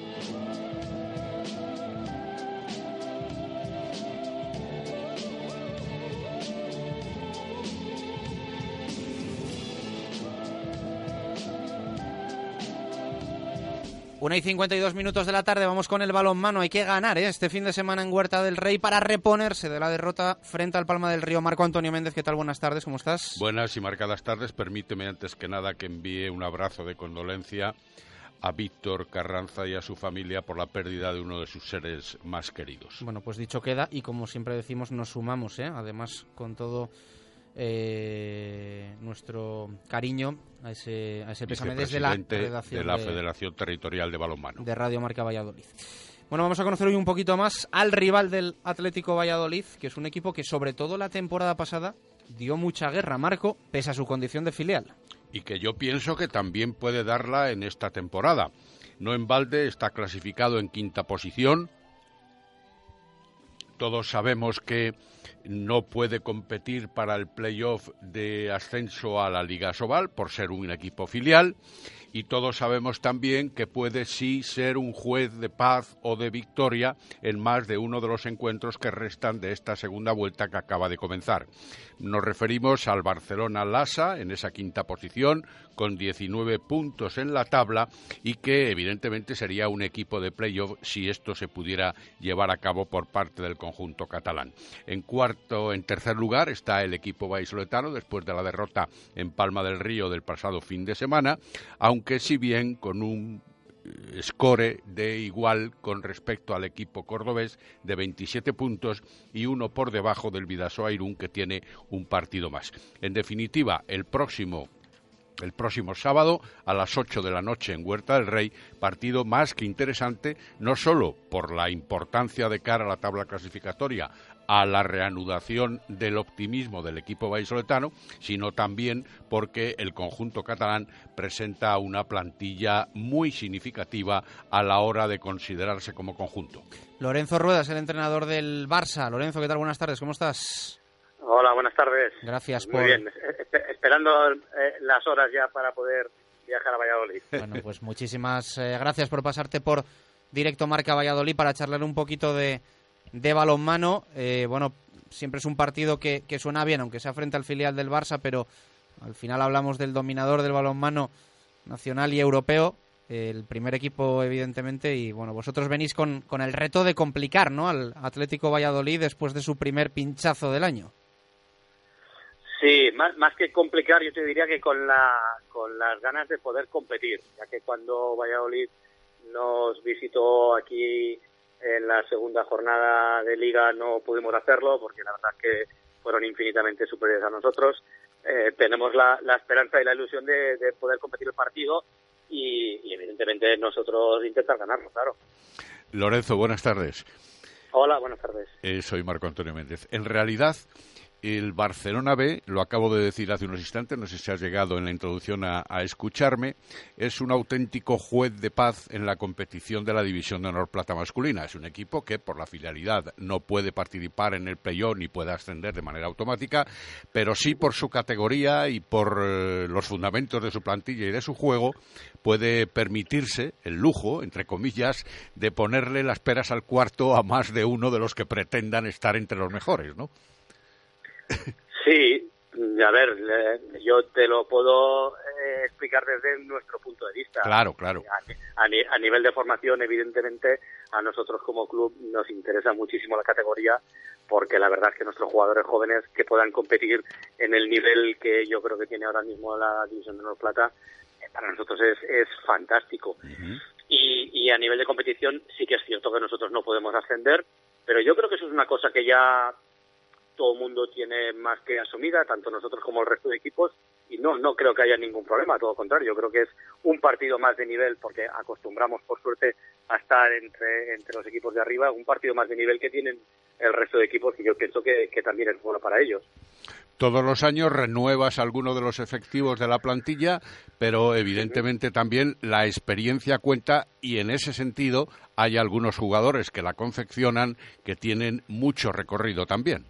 Una y 52 minutos de la tarde, vamos con el balonmano. Hay que ganar ¿eh? este fin de semana en Huerta del Rey para reponerse de la derrota frente al Palma del Río. Marco Antonio Méndez, ¿qué tal? Buenas tardes, ¿cómo estás? Buenas y marcadas tardes. Permíteme antes que nada que envíe un abrazo de condolencia a Víctor Carranza y a su familia por la pérdida de uno de sus seres más queridos. Bueno, pues dicho queda y como siempre decimos, nos sumamos, ¿eh? además con todo eh, nuestro cariño a ese, a ese pésame desde la redacción de la Federación Territorial de Balonmano. De Radio Marca Valladolid. Bueno, vamos a conocer hoy un poquito más al rival del Atlético Valladolid, que es un equipo que sobre todo la temporada pasada dio mucha guerra, Marco, pese a su condición de filial. Y que yo pienso que también puede darla en esta temporada. No en balde está clasificado en quinta posición. Todos sabemos que no puede competir para el playoff de ascenso a la Liga Sobal por ser un equipo filial y todos sabemos también que puede sí ser un juez de paz o de victoria en más de uno de los encuentros que restan de esta segunda vuelta que acaba de comenzar. Nos referimos al Barcelona Lasa en esa quinta posición con 19 puntos en la tabla y que evidentemente sería un equipo de playoff si esto se pudiera llevar a cabo por parte del conjunto catalán. En cuarto, en tercer lugar está el equipo vallisoletano después de la derrota en Palma del Río del pasado fin de semana, aunque si bien con un score de igual con respecto al equipo cordobés de 27 puntos y uno por debajo del Vidasoa Irún que tiene un partido más. En definitiva, el próximo el próximo sábado a las 8 de la noche en Huerta del Rey, partido más que interesante, no solo por la importancia de cara a la tabla clasificatoria, a la reanudación del optimismo del equipo vallisoletano, sino también porque el conjunto catalán presenta una plantilla muy significativa a la hora de considerarse como conjunto. Lorenzo Ruedas, el entrenador del Barça. Lorenzo, ¿qué tal? Buenas tardes, ¿cómo estás? Hola, buenas tardes. Gracias Muy bien, esperando eh, las horas ya para poder viajar a Valladolid. *laughs* Bueno, pues muchísimas eh, gracias por pasarte por Directo Marca Valladolid para charlar un poquito de, de balonmano. Eh, bueno, siempre es un partido que, que suena bien, aunque sea frente al filial del Barça, pero al final hablamos del dominador del balonmano nacional y europeo, el primer equipo, evidentemente, y bueno, vosotros venís con, con el reto de complicar, ¿no? Al Atlético Valladolid después de su primer pinchazo del año. Sí, más, más que complicar, yo te diría que con, la, con las ganas de poder competir, ya que cuando Valladolid nos visitó aquí en la segunda jornada de liga no pudimos hacerlo porque la verdad es que fueron infinitamente superiores a nosotros. Eh, tenemos la, la, esperanza y la ilusión de, de poder competir el partido y, y, evidentemente nosotros intentar ganarlo, claro. Lorenzo, buenas tardes. Hola, buenas tardes. Eh, soy Marco Antonio Méndez. En realidad, el Barcelona B, lo acabo de decir hace unos instantes, no sé si has llegado en la introducción a, escucharme, es un auténtico juez de paz en la competición de la División de Honor Plata Masculina. Es un equipo que, por la filialidad, no puede participar en el playoff ni puede ascender de manera automática, pero sí por su categoría y por eh, los fundamentos de su plantilla y de su juego, puede permitirse el lujo, entre comillas, de ponerle las peras al cuarto a más de uno de los que pretendan estar entre los mejores, ¿no? Sí, a ver, yo te lo puedo eh, explicar desde nuestro punto de vista. Claro, claro. A, ni- a nivel de formación, evidentemente, a nosotros como club nos interesa muchísimo la categoría porque la verdad es que nuestros jugadores jóvenes que puedan competir en el nivel que yo creo que tiene ahora mismo la División de Honor Plata, eh, para nosotros es, es fantástico. Y, y a nivel de competición sí que es cierto que nosotros no podemos ascender, pero yo creo que eso es una cosa que ya todo el mundo tiene más que asumida, tanto nosotros como el resto de equipos, y no, no creo que haya ningún problema, todo lo contrario, yo creo que es un partido más de nivel, porque acostumbramos por suerte a estar entre, entre los equipos de arriba, un partido más de nivel que tienen el resto de equipos, y yo pienso que, que también es bueno para ellos. Todos los años renuevas alguno de los efectivos de la plantilla, pero evidentemente también la experiencia cuenta y en ese sentido hay algunos jugadores que la confeccionan que tienen mucho recorrido también.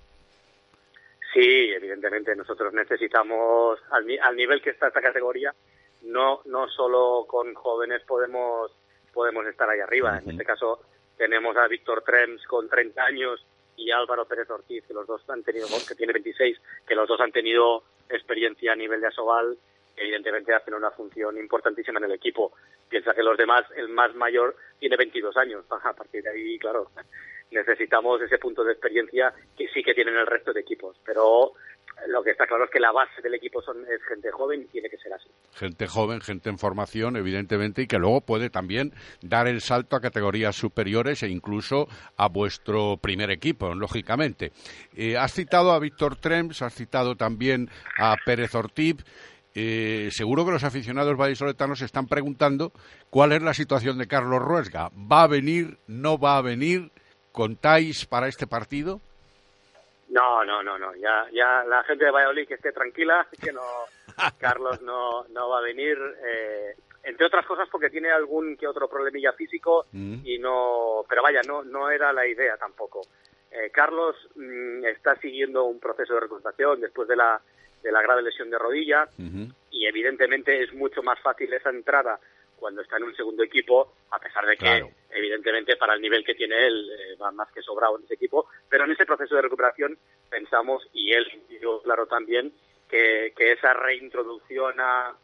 Evidentemente nosotros necesitamos, al, al nivel que está esta categoría, no, no solo con jóvenes podemos, podemos estar ahí arriba. En este caso tenemos a Víctor Trems con 30 años y Álvaro Pérez Ortiz, que los dos han tenido, que tiene 26, que los dos han tenido experiencia a nivel de Asobal, que evidentemente hacen una función importantísima en el equipo. Piensa que los demás, el más mayor, tiene 22 años. *laughs* A partir de ahí, claro, necesitamos ese punto de experiencia que sí que tienen el resto de equipos. Pero lo que está claro es que la base del equipo son, es gente joven y tiene que ser así. Gente joven, gente en formación, evidentemente, y que luego puede también dar el salto a categorías superiores e incluso a vuestro primer equipo, lógicamente. Eh, has citado a Víctor Trems, has citado también a Pérez Ortiz. Eh, seguro que los aficionados vallisoletanos se están preguntando cuál es la situación de Carlos Ruesga. ¿Va a venir? ¿No va a venir? ¿Contáis para este partido? No, no, no, no. Ya, ya la gente de Valladolid que esté tranquila, que no, *laughs* Carlos no, no va a venir. eh, entre otras cosas porque tiene algún que otro problemilla físico y no, pero vaya, no, no era la idea tampoco. Eh, Carlos mm, está siguiendo un proceso de recuperación después de la, de la grave lesión de rodilla y evidentemente es mucho más fácil esa entrada cuando está en un segundo equipo, a pesar de que Claro. evidentemente para el nivel que tiene él eh, va más que sobrado en ese equipo, pero en ese proceso de recuperación pensamos, y él y yo claro también, que, que esa reintroducción a-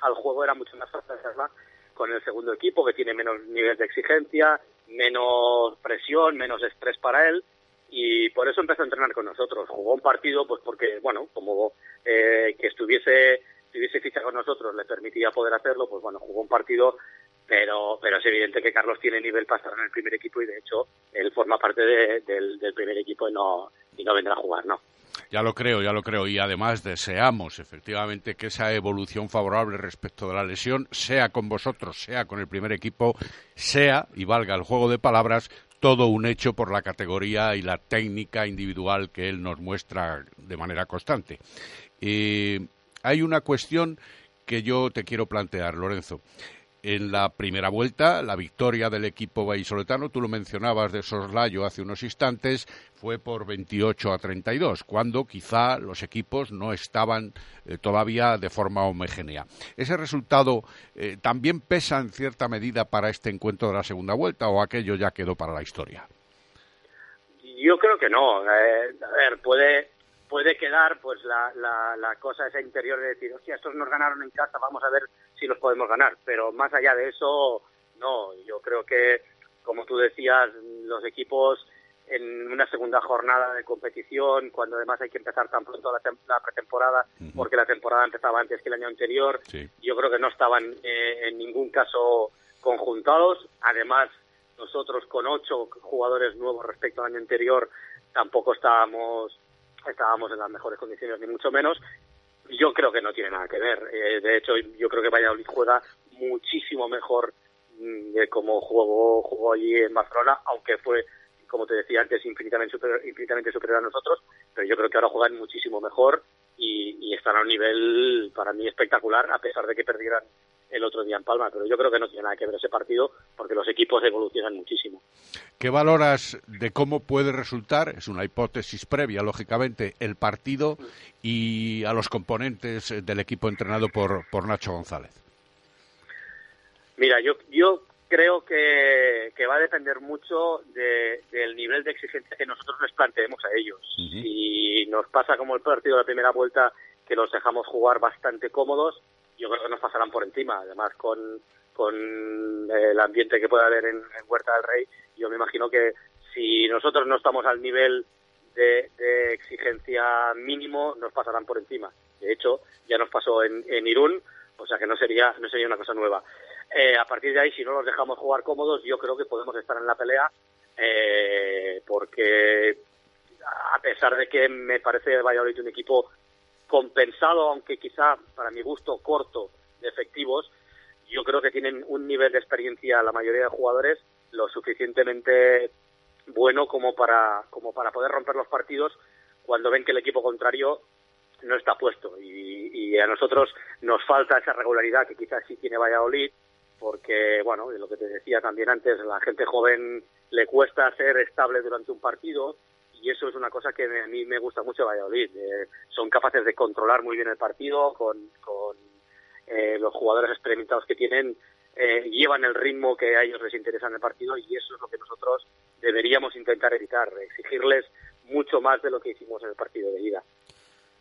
al juego era mucho más fácil hacerla con el segundo equipo, que tiene menos nivel de exigencia, menos presión, menos estrés para él, y por eso empezó a entrenar con nosotros. Jugó un partido, pues porque, bueno, como eh, que estuviese, estuviese ficha con nosotros le permitía poder hacerlo, pues bueno, jugó un partido, pero, pero es evidente que Carlos tiene nivel para estar en el primer equipo y de hecho él forma parte de- del, del primer equipo y no, y no vendrá a jugar, ¿no? Ya lo creo, ya lo creo. Y además deseamos efectivamente que esa evolución favorable respecto de la lesión sea con vosotros, sea con el primer equipo, sea, y valga el juego de palabras, todo un hecho por la categoría y la técnica individual que él nos muestra de manera constante. Eh, hay una cuestión que yo te quiero plantear, Lorenzo. En la primera vuelta, la victoria del equipo vallisoletano, tú lo mencionabas de soslayo hace unos instantes, fue por 28 a 32, cuando quizá los equipos no estaban eh, todavía de forma homogénea. ¿Ese resultado eh, también pesa en cierta medida para este encuentro de la segunda vuelta o aquello ya quedó para la historia? Yo creo que no. Eh, a ver, puede puede quedar pues la, la, la cosa esa interior de decir, hostia, estos nos ganaron en casa, vamos a ver si los podemos ganar. Pero más allá de eso, no. Yo creo que, como tú decías, los equipos en una segunda jornada de competición, cuando además hay que empezar tan pronto la, la pretemporada, porque la temporada empezaba antes que el año anterior, yo creo que no estaban eh, en ningún caso conjuntados. Además, nosotros con ocho jugadores nuevos respecto al año anterior tampoco estábamos estábamos en las mejores condiciones ni mucho menos. Yo creo que no tiene nada que ver. Eh, de hecho yo creo que Valladolid juega muchísimo mejor mm, de como jugó jugó allí en Barcelona aunque fue como te decía antes infinitamente superior, infinitamente superior a nosotros pero yo creo que ahora juegan muchísimo mejor y, y están a un nivel para mí espectacular a pesar de que perdieran el otro día en Palma pero yo creo que no tiene nada que ver ese partido porque los equipos evolucionan muchísimo ¿Qué valoras de cómo puede resultar, es una hipótesis previa, lógicamente, el partido y a los componentes del equipo entrenado por, por Nacho González? Mira, yo, yo creo que, que va a depender mucho de- del nivel de exigencia que nosotros les planteemos a ellos. Si nos pasa como el partido de la primera vuelta, que los dejamos jugar bastante cómodos, yo creo que nos pasarán por encima. Además, con, con el ambiente que puede haber en, Huerta del Rey, yo me imagino que si nosotros no estamos al nivel de, exigencia mínimo, nos pasarán por encima. De hecho, ya nos pasó en, en Irún, o sea que no sería, no sería una cosa nueva. Eh, a partir de ahí, si no los dejamos jugar cómodos, yo creo que podemos estar en la pelea, eh, porque a pesar de que me parece Valladolid un equipo compensado, aunque quizá para mi gusto corto de efectivos, yo creo que tienen un nivel de experiencia la mayoría de jugadores lo suficientemente bueno como para como para poder romper los partidos cuando ven que el equipo contrario no está puesto. Y, y a nosotros nos falta esa regularidad que quizás sí tiene Valladolid porque bueno de lo que te decía también antes la gente joven le cuesta ser estable durante un partido y eso es una cosa que a mí me gusta mucho Valladolid Eh, son capaces de controlar muy bien el partido con, con eh, los jugadores experimentados que tienen eh, llevan el ritmo que a ellos les interesa en el partido y eso es lo que nosotros deberíamos intentar evitar, exigirles mucho más de lo que hicimos en el partido de ida.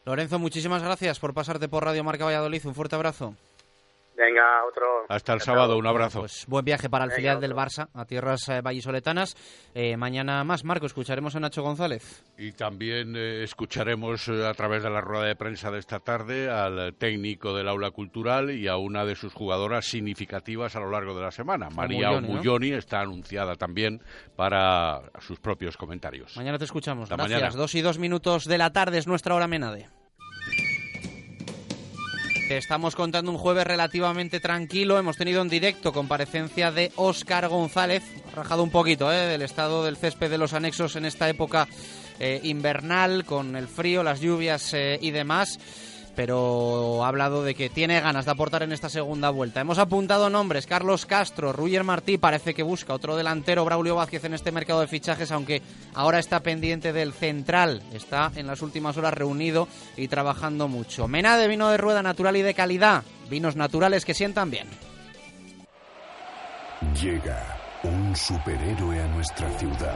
Lorenzo, muchísimas gracias por pasarte por Radio Marca Valladolid. Un fuerte abrazo. Venga, otro. Hasta el sábado, un abrazo. Pues buen viaje para el Venga, filial otro. del Barça a tierras eh, vallisoletanas. Eh, mañana más, Marco, escucharemos a Nacho González. Y también eh, escucharemos eh, a través de la rueda de prensa de esta tarde al técnico del aula cultural y a una de sus jugadoras significativas a lo largo de la semana. María Mulloni, ¿no? Mulloni está anunciada también para sus propios comentarios. Mañana te escuchamos. Hasta Gracias. mañana. Dos y dos minutos de la tarde es nuestra hora menade. Estamos contando un jueves relativamente tranquilo. Hemos tenido en directo comparecencia de Óscar González. Rajado un poquito ¿eh? del estado del césped de los anexos en esta época eh, invernal, con el frío, las lluvias eh, y demás. Pero ha hablado de que tiene ganas de aportar en esta segunda vuelta. Hemos apuntado nombres: Carlos Castro, Ruyer Martí, parece que busca otro delantero, Braulio Vázquez en este mercado de fichajes, aunque ahora está pendiente del central. Está en las últimas horas reunido y trabajando mucho. Mena de vino de rueda natural y de calidad. Vinos naturales que sientan bien. Llega un superhéroe a nuestra ciudad.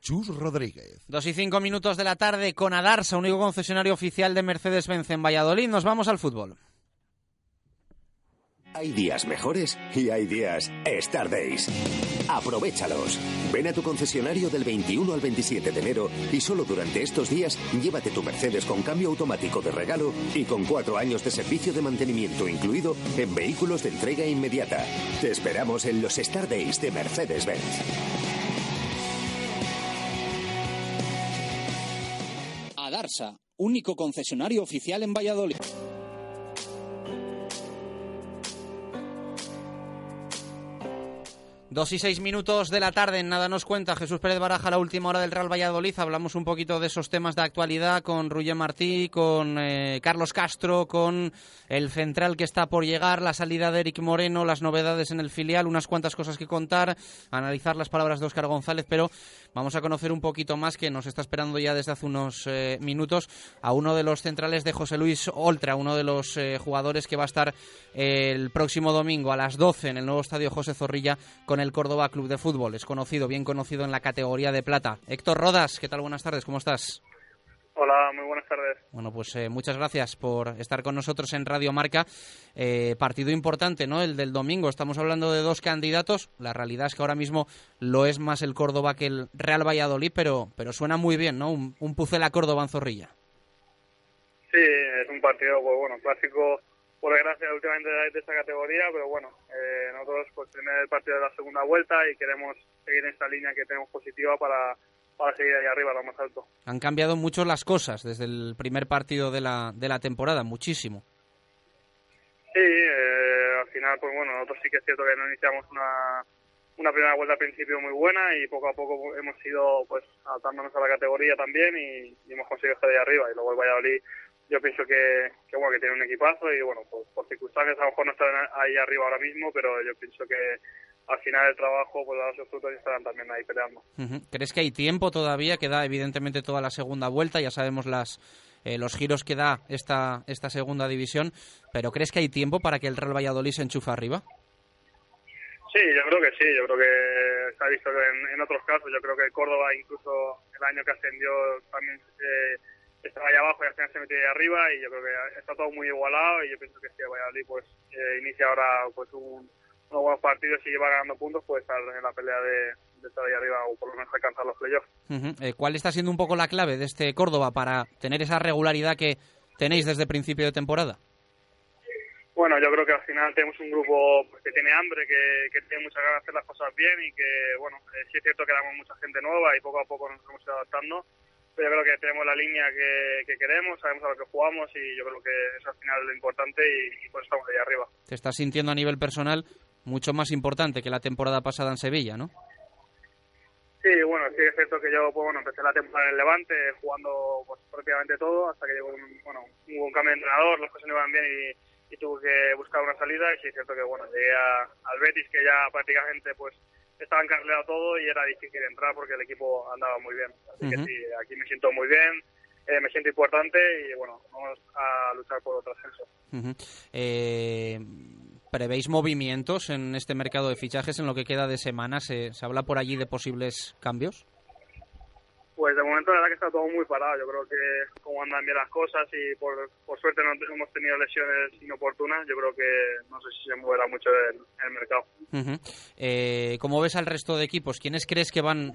Chus Rodríguez. Dos y cinco minutos de la tarde con Adarsa, único concesionario oficial de Mercedes-Benz en Valladolid. Nos vamos al fútbol. Hay días mejores y hay días Star Days. Aprovechalos. Ven a tu concesionario del 21 al 27 de enero y solo durante estos días llévate tu Mercedes con cambio automático de regalo y con cuatro años de servicio de mantenimiento incluido en vehículos de entrega inmediata. Te esperamos en los Star Days de Mercedes-Benz. Adarsa, único concesionario oficial en Valladolid. Dos y seis minutos de la tarde, nada nos cuenta Jesús Pérez Baraja, la última hora del Real Valladolid. Hablamos un poquito de esos temas de actualidad con Ruye Martí, con eh, Carlos Castro, con el central que está por llegar, la salida de Eric Moreno, las novedades en el filial, unas cuantas cosas que contar, analizar las palabras de Óscar González, pero vamos a conocer un poquito más que nos está esperando ya desde hace unos eh, minutos a uno de los centrales de José Luis Oltra, uno de los eh, jugadores que va a estar el próximo domingo a las 12 en el nuevo estadio José Zorrilla con el Córdoba Club de Fútbol. Es conocido, bien conocido en la categoría de plata. Héctor Rodas, ¿qué tal? Buenas tardes, ¿cómo estás? Hola, muy buenas tardes. Bueno, pues eh, muchas gracias por estar con nosotros en Radio Marca. Eh, partido importante, ¿no? El del domingo. Estamos hablando de dos candidatos. La realidad es que ahora mismo lo es más el Córdoba que el Real Valladolid, pero, pero suena muy bien, ¿no? Un, un Pucela Córdoba en Zorrilla. Sí, es un partido, pues bueno, clásico por desgracia últimamente de esta categoría, pero bueno, eh, nosotros pues el partido de la segunda vuelta y queremos seguir en esta línea que tenemos positiva para, para seguir ahí arriba, lo más alto. Han cambiado mucho las cosas desde el primer partido de la, de la temporada, muchísimo. Sí, eh, al final, pues bueno, nosotros sí que es cierto que no iniciamos una, una primera vuelta al principio muy buena y poco a poco hemos ido pues adaptándonos a la categoría también y, y hemos conseguido estar ahí arriba y luego el Valladolid yo pienso que, que, bueno que tiene un equipazo y bueno pues, por circunstancias a lo mejor no están ahí arriba ahora mismo pero yo pienso que al final el trabajo pues da sus frutos y estarán también ahí peleando. Crees que hay tiempo todavía que da evidentemente toda la segunda vuelta ya sabemos las eh, los giros que da esta esta segunda división pero crees que hay tiempo para que el Real Valladolid se enchufe arriba Sí, yo creo que sí, yo creo que se ha visto en, en otros casos, yo creo que Córdoba incluso el año que ascendió también eh, estaba ahí abajo y al final se metió ahí arriba y yo creo que está todo muy igualado y yo pienso que si Valladolid pues eh, inicia ahora pues un, unos buenos partidos y lleva ganando puntos pues estar en la pelea de, de estar ahí arriba o por lo menos alcanzar los playoffs. Uh -huh. eh, ¿Cuál está siendo un poco la clave de este Córdoba para tener esa regularidad que tenéis desde principio de temporada? Bueno, yo creo que al final tenemos un grupo pues, que tiene hambre, que, que, tiene muchas ganas de hacer las cosas bien y que, bueno, eh, sí es cierto que damos mucha gente nueva y poco a poco nos hemos ido adaptando yo creo que tenemos la línea que, que, queremos, sabemos a lo que jugamos y yo creo que es al final lo importante y, y pues estamos ahí arriba. Te estás sintiendo a nivel personal mucho más importante que la temporada pasada en Sevilla, ¿no? Sí, bueno, sí es cierto que yo pues, bueno, empecé la temporada en el Levante jugando pues, prácticamente todo hasta que llegó un, bueno, hubo un cambio de entrenador, las cosas no iban bien y, y tuve que buscar una salida y sí es cierto que bueno, llegué a, al Betis que ya prácticamente pues estaba encarrilado todo y era difícil entrar porque el equipo andaba muy bien. Así uh -huh. que sí, aquí me siento muy bien, eh, me siento importante y bueno, vamos a luchar por otro ascenso. Uh -huh. eh, ¿Prevéis movimientos en este mercado de fichajes en lo que queda de semana? ¿Se, ¿Se habla por allí de posibles cambios? Pues de momento la verdad que está todo muy parado. Yo creo que como andan bien las cosas y por, por suerte no hemos tenido lesiones inoportunas, yo creo que no sé si se moverá mucho el mercado. Uh -huh. eh, ¿Cómo ves al resto de equipos? ¿Quiénes crees que van?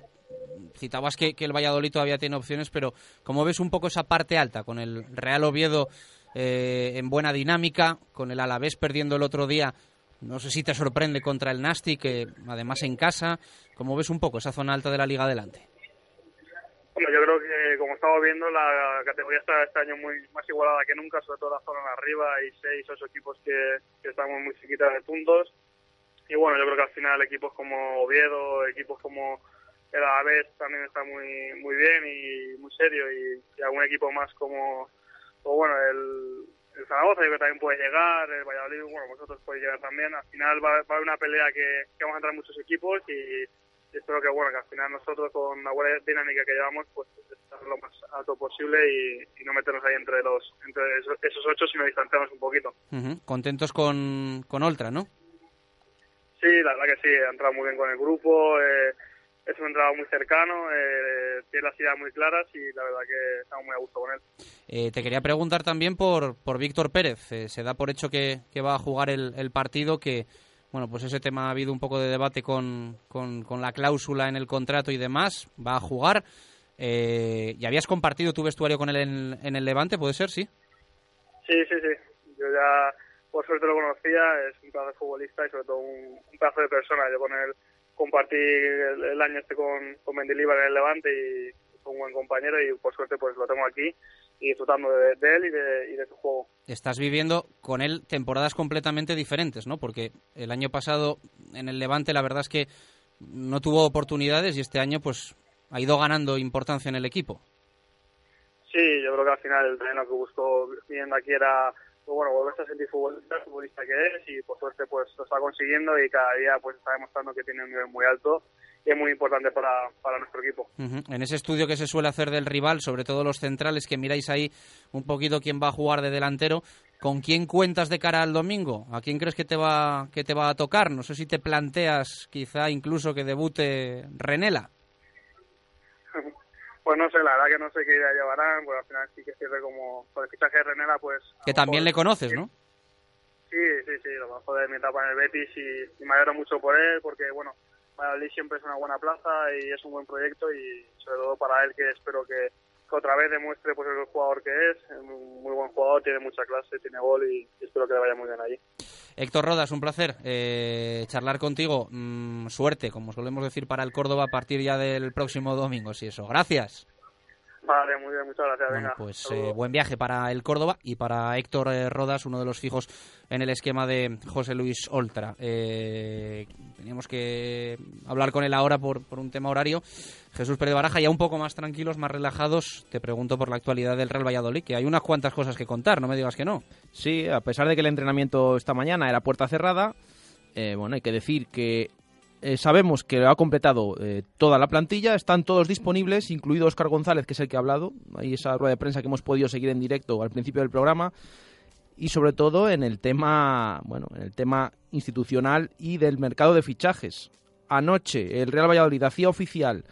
Citabas que, que el Valladolid todavía tiene opciones, pero ¿cómo ves un poco esa parte alta con el Real Oviedo eh, en buena dinámica, con el Alavés perdiendo el otro día? No sé si te sorprende contra el Nasti, que además en casa. ¿Cómo ves un poco esa zona alta de la liga adelante? Bueno, yo creo que como estamos viendo la categoría está este año muy más igualada que nunca, sobre todo la zona de arriba, hay seis, ocho equipos que, estamos muy chiquitas de puntos y bueno, yo creo que al final equipos como Oviedo, equipos como el Alavés también está muy muy bien y muy serio y algún equipo más como o bueno el, el Zaragoza yo creo que también puede llegar, el Valladolid, bueno vosotros podéis llegar también, al final va, va a haber una pelea que, que vamos a entrar muchos equipos y espero que bueno que al final nosotros con la buena dinámica que llevamos pues estar lo más alto posible y, y no meternos ahí entre los entre esos, esos ocho sino distanciarnos un poquito uh -huh. contentos con, con Oltra ¿no? sí la verdad que sí ha entrado muy bien con el grupo eh, es un entrado muy cercano eh, tiene las ideas muy claras y la verdad que estamos muy a gusto con él eh, te quería preguntar también por por Víctor Pérez eh, se da por hecho que, que va a jugar el, el partido que bueno, pues ese tema ha habido un poco de debate con, con, con la cláusula en el contrato y demás. Va a jugar. Eh, ¿Y habías compartido tu vestuario con él en, en, el Levante? ¿Puede ser? Sí. Sí, sí, sí. Yo ya, por suerte, lo conocía. Es un pedazo de futbolista y, sobre todo, un, un pedazo de persona. Yo con él compartí el, el año este con, con Mendilibar en el Levante y fue un buen compañero y por suerte pues lo tengo aquí y disfrutando de, de él y de, y de su juego. Estás viviendo con él temporadas completamente diferentes, ¿no? Porque el año pasado en el Levante la verdad es que no tuvo oportunidades y este año pues ha ido ganando importancia en el equipo. Sí, yo creo que al final el terreno que buscó viniendo aquí era pues bueno, volverse a sentir futbolista, futbolista que es y por suerte pues lo está consiguiendo y cada día pues está demostrando que tiene un nivel muy alto y es muy importante para, para nuestro equipo. En ese estudio que se suele hacer del rival, sobre todo los centrales, que miráis ahí un poquito quién va a jugar de delantero, ¿con quién cuentas de cara al domingo? ¿A quién crees que te va, que te va a tocar? No sé si te planteas quizá incluso que debute Renela. Pues no sé, la verdad que no sé qué idea llevarán, pues al final sí que sirve como, por el fichaje de Renela pues... Que también mejor- le conoces, ¿no? Sí, sí, sí, lo mejor de mi etapa en el Betis y, y me alegro mucho por él porque, bueno, Valladolid siempre es una buena plaza y es un buen proyecto y sobre todo para él que espero que, que otra vez demuestre pues el jugador que es, muy buen jugador, tiene mucha clase, tiene gol y, y espero que le vaya muy bien allí. Héctor Rodas, un placer eh, charlar contigo. Mm, suerte, como solemos decir, para el Córdoba a partir ya del próximo domingo, si eso. Gracias. Vale, muy bien, muchas gracias, Bueno, venga. pues hasta eh, buen viaje para el Córdoba y para Héctor eh, Rodas, uno de los fijos en el esquema de José Luis Oltra. Eh, teníamos que hablar con él ahora por, por un tema horario. Jesús Pérez Baraja, ya un poco más tranquilos, más relajados, te pregunto por la actualidad del Real Valladolid, que hay unas cuantas cosas que contar, no me digas que no. Sí, a pesar de que el entrenamiento esta mañana era puerta cerrada, eh, bueno, hay que decir que eh, sabemos que ha completado eh, toda la plantilla, están todos disponibles, incluido Óscar González, que es el que ha hablado, ahí esa rueda de prensa que hemos podido seguir en directo al principio del programa, y sobre todo en el tema, bueno, en el tema institucional y del mercado de fichajes. Anoche el Real Valladolid hacía oficial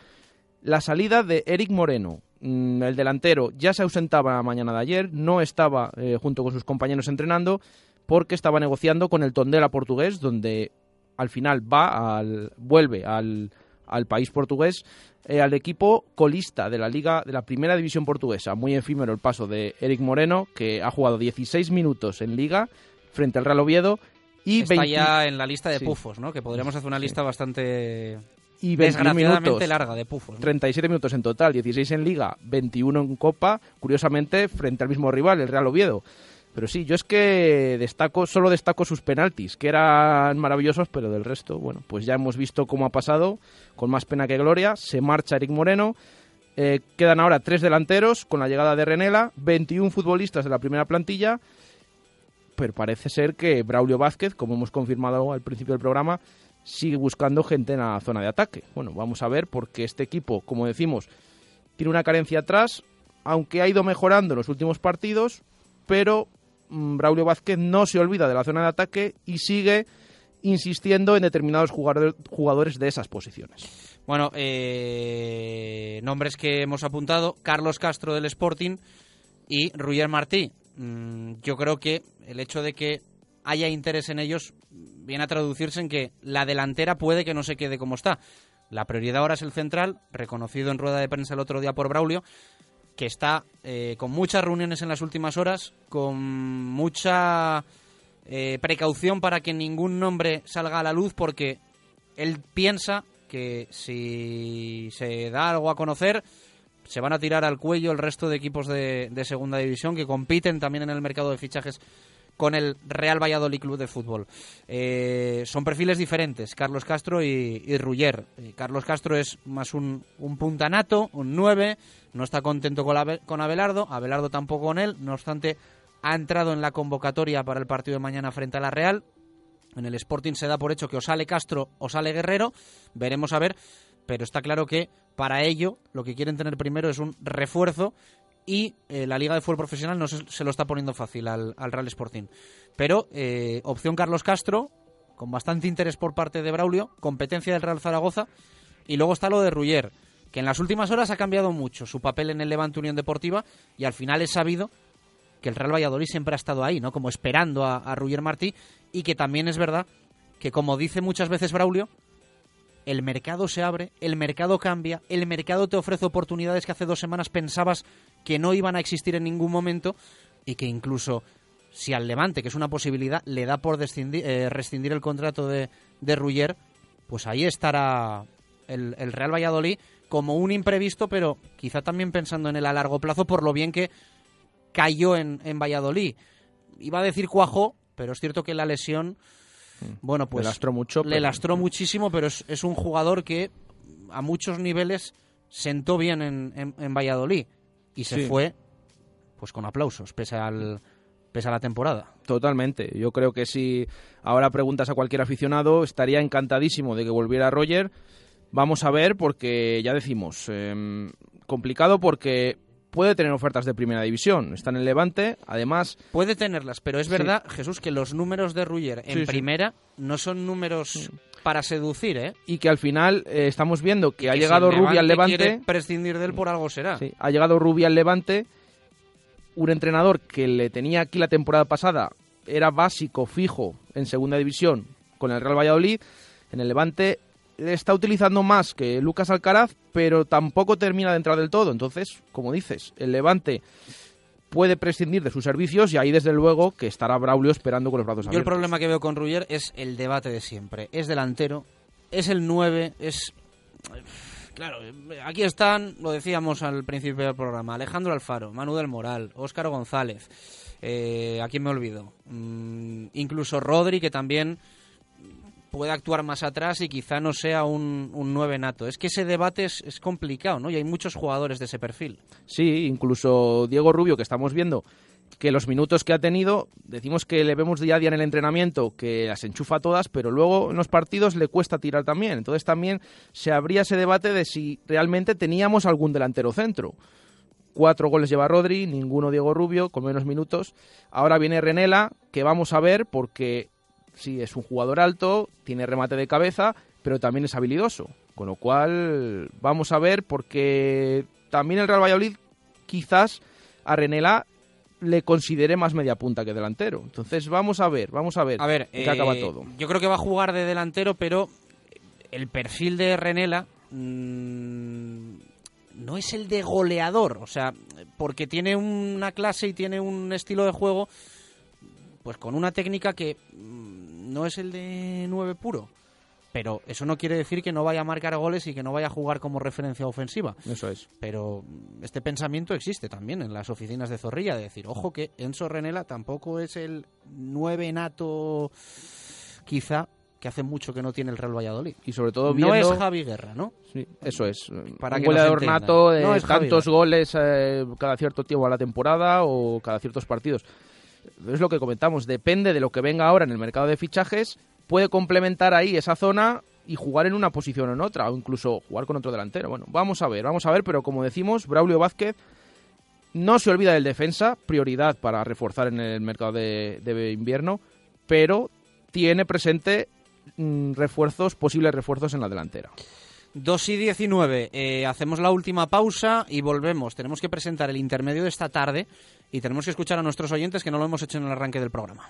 la salida de Eric Moreno, mm, el delantero, ya se ausentaba la mañana de ayer, no estaba eh, junto con sus compañeros entrenando porque estaba negociando con el Tondela portugués, donde al final va al, vuelve al, al país portugués, eh, al equipo colista de la liga de la primera división portuguesa. Muy efímero el paso de Eric Moreno, que ha jugado 16 minutos en liga frente al Real Oviedo y Está 20 ya en la lista de Sí. pufos, ¿no? Que podríamos hacer una lista bastante y 21 desgraciadamente minutos. larga de pufos. ¿no? 37 minutos en total, 16 en Liga, 21 en Copa, curiosamente frente al mismo rival, el Real Oviedo. Pero sí, yo es que destaco, solo destaco sus penaltis, que eran maravillosos, pero del resto, bueno, pues ya hemos visto cómo ha pasado, con más pena que gloria. Se marcha Eric Moreno, eh, quedan ahora tres delanteros con la llegada de Renela, 21 futbolistas de la primera plantilla, pero parece ser que Braulio Vázquez, como hemos confirmado al principio del programa, sigue buscando gente en la zona de ataque. Bueno, vamos a ver, porque este equipo, como decimos, tiene una carencia atrás, aunque ha ido mejorando en los últimos partidos, pero Braulio Vázquez no se olvida de la zona de ataque y sigue insistiendo en determinados jugador- jugadores de esas posiciones. Bueno, eh, nombres que hemos apuntado, Carlos Castro del Sporting y Ruyer Martí. Mm, yo creo que el hecho de que haya interés en ellos viene a traducirse en que la delantera puede que no se quede como está. La prioridad ahora es el central, reconocido en rueda de prensa el otro día por Braulio, que está eh, con muchas reuniones en las últimas horas, con mucha eh, precaución para que ningún nombre salga a la luz, porque él piensa que si se da algo a conocer, se van a tirar al cuello el resto de equipos de, de segunda división que compiten también en el mercado de fichajes con el Real Valladolid Club de Fútbol. Eh, son perfiles diferentes, Carlos Castro y, y Ruller. Eh, Carlos Castro es más un, un puntanato, un 9, no está contento con, Abe- con Abelardo, Abelardo tampoco con él, no obstante ha entrado en la convocatoria para el partido de mañana frente a la Real. En el Sporting se da por hecho que o sale Castro o sale Guerrero, veremos a ver, pero está claro que para ello lo que quieren tener primero es un refuerzo y eh, la Liga de Fútbol Profesional no se, lo está poniendo fácil al, al Real Sporting. Pero eh, opción Carlos Castro, con bastante interés por parte de Braulio, competencia del Real Zaragoza, y luego está lo de Ruller, que en las últimas horas ha cambiado mucho su papel en el Levante Unión Deportiva y al final es sabido que el Real Valladolid siempre ha estado ahí, ¿no? Como esperando a, a Ruyer Martí y que también es verdad que como dice muchas veces Braulio, el mercado se abre, el mercado cambia, el mercado te ofrece oportunidades que hace dos semanas pensabas que no iban a existir en ningún momento y que incluso si al Levante, que es una posibilidad, le da por eh, rescindir el contrato de, de Ruller, pues ahí estará el, el Real Valladolid como un imprevisto, pero quizá también pensando en él a largo plazo por lo bien que cayó en, en Valladolid. Iba a decir cuajo, pero es cierto que la lesión, bueno, pues Le lastró mucho, le lastró muchísimo, pero es, es un jugador que a muchos niveles sentó bien en, en- en Valladolid y se Sí. fue pues con aplausos, pese al pese a la temporada. Totalmente. Yo creo que si ahora preguntas a cualquier aficionado, estaría encantadísimo de que volviera Roger. Vamos a ver, porque ya decimos, em, complicado porque puede tener ofertas de primera división. Está en el Levante, además. Puede tenerlas, pero es Sí. verdad, Jesús, que los números de Ruller en Sí, sí. primera no son números para seducir, ¿eh? Y que al final eh, estamos viendo que, ha Que si llegado el Rubi al Levante quiere prescindir de él por algo será. Sí, ha llegado Rubi al Levante, un entrenador que le tenía aquí la temporada pasada, era básico, fijo, en segunda división con el Real Valladolid. En el Levante le está utilizando más que Lucas Alcaraz, pero tampoco termina de entrar del todo. Entonces, como dices, el Levante puede prescindir de sus servicios y ahí desde luego que estará Braulio esperando con los brazos Yo el abiertos. problema que veo con Ruller es el debate de siempre. Es delantero, es el 9, es... Claro, aquí están, lo decíamos al principio del programa, Alejandro Alfaro, Manu del Moral, Óscar González, eh, ¿a quién me olvido? Mm, incluso Rodri, que también puede actuar más atrás y quizá no sea un, un 9 nato. Es que ese debate es, es complicado, ¿no? Y hay muchos jugadores de ese perfil. Sí, incluso Diego Rubio, que estamos viendo que los minutos que ha tenido, decimos que le vemos día a día en el entrenamiento, que las enchufa todas, pero luego en los partidos le cuesta tirar también. Entonces también se abría ese debate de si realmente teníamos algún delantero centro. Cuatro goles lleva Rodri, ninguno Diego Rubio, con menos minutos. Ahora viene Renela, que vamos a ver porque sí, es un jugador alto, tiene remate de cabeza, pero también es habilidoso. Con lo cual, vamos a ver porque también el Real Valladolid quizás a Renela le considere más media punta que delantero. Entonces vamos a ver, vamos a ver, A ver, qué acaba eh, todo. Yo creo que va a jugar de delantero, pero el perfil de Renela mm, no es el de goleador, o sea, porque tiene una clase y tiene un estilo de juego, pues con una técnica que mm, no es el de 9 puro. Pero eso no quiere decir que no vaya a marcar goles y que no vaya a jugar como referencia ofensiva. Eso es. Pero este pensamiento existe también en las oficinas de Zorrilla, de decir, ojo que Enzo Renela tampoco es el 9 nato, quizá, que hace mucho que no tiene el Real Valladolid. Y sobre todo No viendo... es Javi Guerra, ¿no? Sí, eso es. Para un goleador nato de No Javi tantos goles eh, cada cierto tiempo a la temporada o cada ciertos partidos. Es lo que comentamos, depende de lo que venga ahora en el mercado de fichajes, puede complementar ahí esa zona y jugar en una posición o en otra, o incluso jugar con otro delantero. Bueno, vamos a ver, vamos a ver, pero como decimos, Braulio Vázquez no se olvida del defensa, prioridad para reforzar en el mercado de, invierno, pero tiene presente mm, refuerzos, posibles refuerzos en la delantera. 2 y 19. Eh, hacemos la última pausa y volvemos. Tenemos que presentar el intermedio de esta tarde y tenemos que escuchar a nuestros oyentes que no lo hemos hecho en el arranque del programa.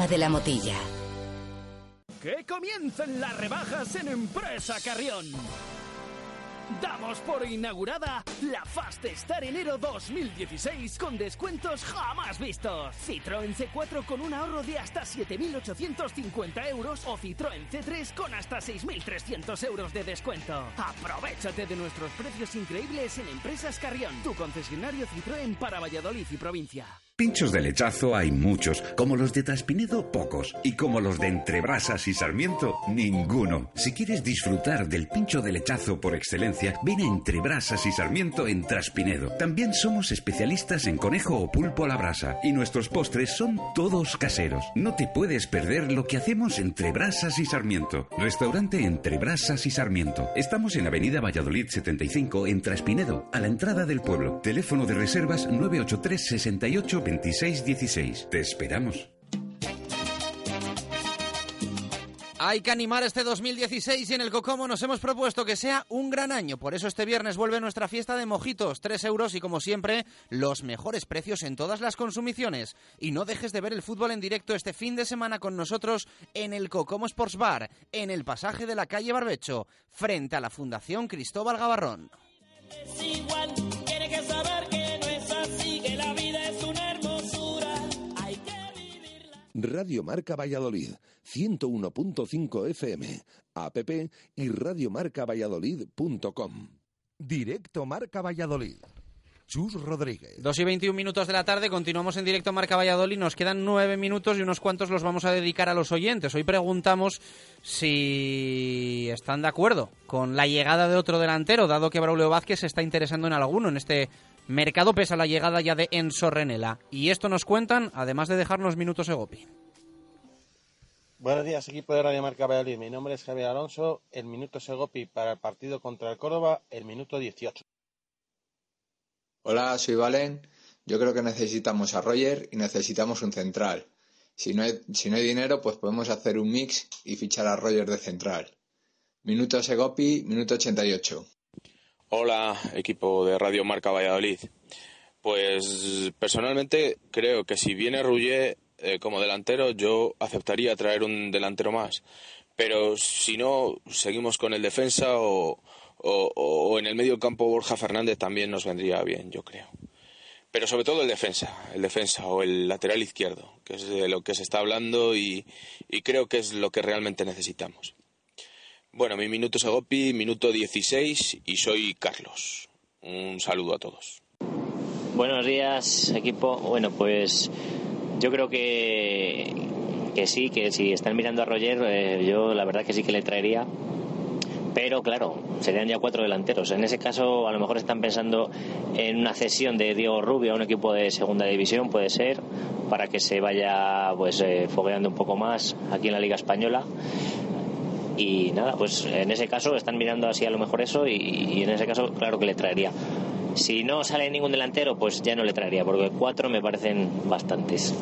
de la Motilla. Que comiencen las rebajas en Empresa Carrión. Damos por inaugurada la Fast Star enero 2016 con descuentos jamás vistos. Citroën C4 con un ahorro de hasta 7.850 euros o Citroën C3 con hasta 6.300 euros de descuento. Aprovechate de nuestros precios increíbles en Empresas Carrión, tu concesionario Citroën para Valladolid y provincia. Pinchos de lechazo hay muchos, como los de Traspinedo pocos y como los de Entrebrasas y Sarmiento ninguno. Si quieres disfrutar del pincho de lechazo por excelencia, ven a Entrebrasas y Sarmiento en Traspinedo. También somos especialistas en conejo o pulpo a la brasa y nuestros postres son todos caseros. No te puedes perder lo que hacemos entre Brasas y Sarmiento. Restaurante Entre Brasas y Sarmiento. Estamos en Avenida Valladolid 75 en Traspinedo, a la entrada del pueblo. Teléfono de reservas 983 68 26 16. Te esperamos. Hay que animar este 2016 y en el Cocomo nos hemos propuesto que sea un gran año. Por eso este viernes vuelve nuestra fiesta de mojitos, 3 euros y como siempre, los mejores precios en todas las consumiciones. Y no dejes de ver el fútbol en directo este fin de semana con nosotros en el Cocomo Sports Bar, en el pasaje de la calle Barbecho, frente a la Fundación Cristóbal Gavarrón. Es igual, tiene que saber que no es así, que la vida es una hermosura. Hay que Radio Marca Valladolid, 101.5 FM, app y radiomarcavalladolid.com. Directo Marca Valladolid. Chus Rodríguez. 2 y 21 minutos de la tarde, continuamos en directo Marca Valladolid. Nos quedan nueve minutos y unos cuantos los vamos a dedicar a los oyentes. Hoy preguntamos si están de acuerdo con la llegada de otro delantero, dado que Braulio Vázquez se está interesando en alguno en este mercado, pese a la llegada ya de Enzo Renela. Y esto nos cuentan, además de dejarnos minutos Egopi. Buenos días, equipo de Radio Marca Valladolid. Mi nombre es Javier Alonso. El minuto Segopi para el partido contra el Córdoba, el minuto 18. Hola, soy Valen. Yo creo que necesitamos a Roger y necesitamos un central. Si no, hay, si no hay dinero, pues podemos hacer un mix y fichar a Roger de central. Minuto Segopi, minuto 88. Hola, equipo de Radio Marca Valladolid. Pues personalmente creo que si viene Rugger eh, como delantero, yo aceptaría traer un delantero más. Pero si no, seguimos con el defensa o, o, en el medio campo Borja Fernández también nos vendría bien, yo creo. Pero sobre todo el defensa, el defensa o el lateral izquierdo, que es de lo que se está hablando y, y creo que es lo que realmente necesitamos. Bueno, mi minuto es Agopi, minuto 16 y soy Carlos. Un saludo a todos. Buenos días, equipo. Bueno, pues yo creo que, que sí, que si están mirando a Roger, eh, yo la verdad que sí que le traería. Pero claro, serían ya cuatro delanteros. En ese caso, a lo mejor están pensando en una cesión de Diego Rubio a un equipo de segunda división, puede ser, para que se vaya pues eh, fogueando un poco más aquí en la Liga Española. Y nada, pues en ese caso están mirando así a lo mejor eso y, y en ese caso claro que le traería. Si no sale ningún delantero, pues ya no le traería, porque cuatro me parecen bastantes.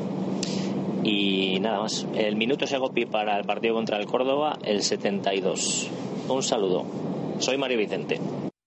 Y nada más. El minuto Segopi para el partido contra el Córdoba, el 72. Un saludo. Soy Mario Vicente.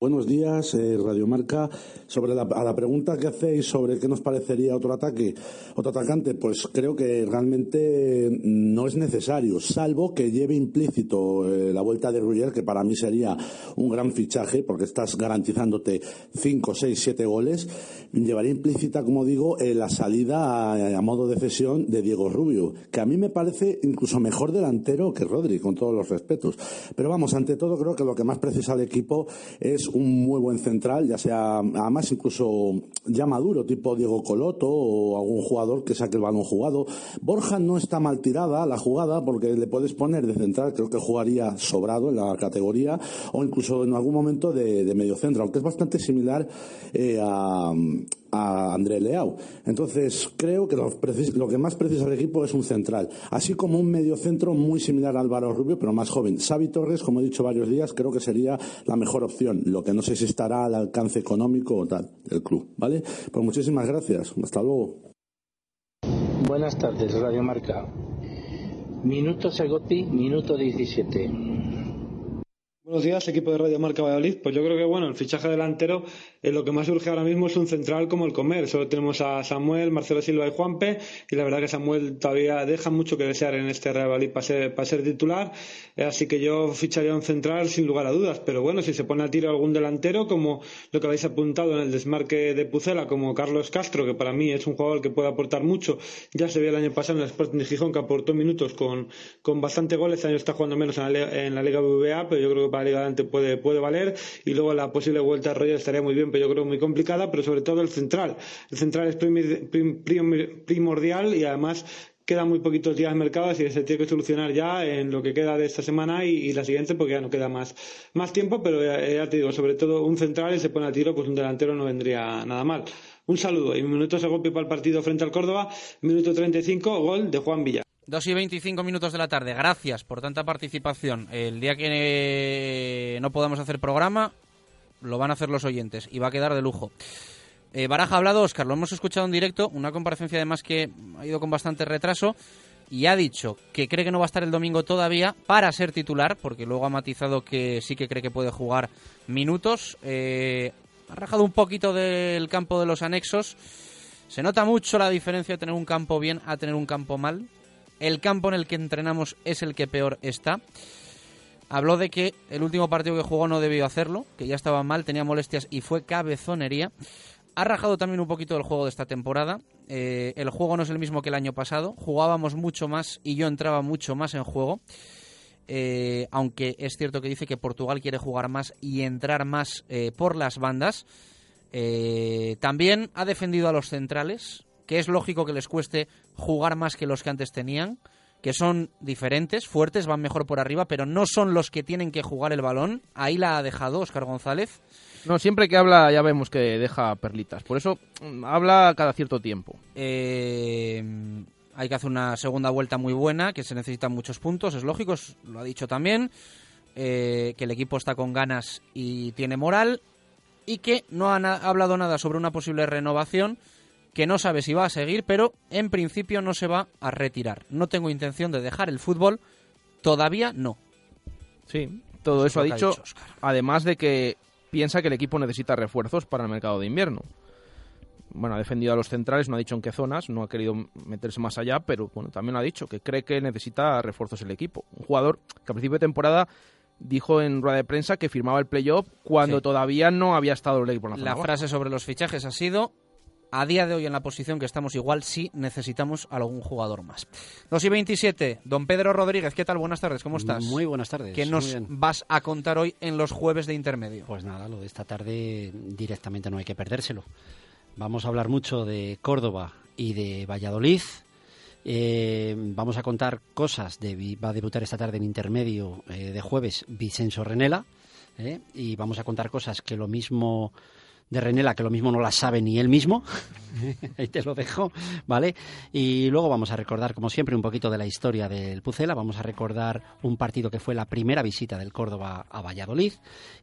Buenos días, eh, Radio Marca. Sobre la, a la pregunta que hacéis sobre qué nos parecería otro ataque, otro atacante, pues creo que realmente no es necesario, salvo que lleve implícito eh, la vuelta de Rugger, que para mí sería un gran fichaje, porque estás garantizándote 5, 6, 7 goles. Llevaría implícita, como digo, eh, la salida a, a, modo de cesión de Diego Rubio, que a mí me parece incluso mejor delantero que Rodri, con todos los respetos. Pero vamos, ante todo creo que lo que más precisa el equipo es un muy buen central, ya sea, además incluso ya maduro, tipo Diego Coloto o algún jugador que saque el balón jugado. Borja no está mal tirada la jugada porque le puedes poner de central, creo que jugaría sobrado en la categoría, o incluso en algún momento de, de medio centro, aunque es bastante similar eh, a, a André Leao. Entonces, creo que lo, lo, que más precisa el equipo es un central, así como un medio centro muy similar a Álvaro Rubio, pero más joven. Xavi Torres, como he dicho varios días, creo que sería la mejor opción, lo que no sé si estará al alcance económico o tal del club, ¿vale? Pues muchísimas gracias. Hasta luego. Buenas tardes, Radio Marca. Minuto Segotti, minuto 17. Buenos días, equipo de Radio Marca Valladolid. Pues yo creo que bueno, el fichaje delantero, eh, lo que más urge ahora mismo es un central como el Comer. Solo tenemos a Samuel, Marcelo Silva y Juanpe, y la verdad que Samuel todavía deja mucho que desear en este Real Valladolid para ser, para ser titular. Eh, así que yo ficharía un central sin lugar a dudas. Pero bueno, si se pone a tiro algún delantero, como lo que habéis apuntado en el desmarque de Pucela, como Carlos Castro, que para mí es un jugador que puede aportar mucho. Ya se vio el año pasado en el Sporting de Gijón que aportó minutos con, con bastante goles. Este año está jugando menos en la, en la Liga BBVA, pero yo creo que para la Liga adelante puede, puede valer y luego la posible vuelta a Roger estaría muy bien, pero yo creo muy complicada, pero sobre todo el central. El central es primordial y además quedan muy poquitos días de mercado, así que se tiene que solucionar ya en lo que queda de esta semana y, y la siguiente, porque ya no queda más, más tiempo, pero ya, ya, te digo, sobre todo un central y se pone a tiro, pues un delantero no vendría nada mal. Un saludo y minutos a golpe para el partido frente al Córdoba, minuto 35, gol de Juan Villar. 2 y 25 minutos de la tarde. Gracias por tanta participación. El día que no podamos hacer programa, lo van a hacer los oyentes y va a quedar de lujo. Eh, Baraja ha hablado, Oscar, lo hemos escuchado en directo, una comparecencia además que ha ido con bastante retraso y ha dicho que cree que no va a estar el domingo todavía para ser titular, porque luego ha matizado que sí que cree que puede jugar minutos. Eh, ha rajado un poquito del campo de los anexos. Se nota mucho la diferencia de tener un campo bien a tener un campo mal. El campo en el que entrenamos es el que peor está. Habló de que el último partido que jugó no debió hacerlo, que ya estaba mal, tenía molestias y fue cabezonería. Ha rajado también un poquito del juego de esta temporada. Eh, el juego no es el mismo que el año pasado. Jugábamos mucho más y yo entraba mucho más en juego. Eh, aunque es cierto que dice que Portugal quiere jugar más y entrar más eh, por las bandas. también ha defendido a los centrales, que es lógico que les cueste jugar más que los que antes tenían, que son diferentes, fuertes, van mejor por arriba, pero no son los que tienen que jugar el balón. Ahí la ha dejado Oscar González. No, siempre que habla ya vemos que deja perlitas. Por eso mm, habla cada cierto tiempo. Eh, hay que hacer una segunda vuelta muy buena, que se necesitan muchos puntos, es lógico, lo ha dicho también. Eh, que el equipo está con ganas y tiene moral. Y que no ha hablado nada sobre una posible renovación, que no sabe si va a seguir, pero en principio no se va a retirar. No tengo intención de dejar el fútbol, todavía no. Sí, todo eso, ha dicho además de que piensa que el equipo necesita refuerzos para el mercado de invierno. Bueno, ha defendido a los centrales, no ha dicho en qué zonas, no ha querido meterse más allá, pero bueno, también ha dicho que cree que necesita refuerzos el equipo. Un jugador que a principio de temporada dijo en rueda de prensa que firmaba el playoff cuando todavía no había estado el equipo en la, la frase sobre los fichajes ha sido a día de hoy en la posición que estamos igual sí necesitamos algún jugador más. 2 y 27, don Pedro Rodríguez, ¿qué tal? Buenas tardes, ¿cómo estás? Muy buenas tardes. ¿Qué nos vas a contar hoy en los jueves de intermedio? Pues nada, lo de esta tarde directamente no hay que perdérselo. Vamos a hablar mucho de Córdoba y de Valladolid. Eh, vamos a contar cosas de va a debutar esta tarde en intermedio eh, de jueves Vicenzo Renela eh, y vamos a contar cosas que lo mismo de Renela, que lo mismo no la sabe ni él mismo. *laughs* Ahí te lo dejo, ¿vale? Y luego vamos a recordar, como siempre, un poquito de la historia del Pucela. Vamos a recordar un partido que fue la primera visita del Córdoba a Valladolid.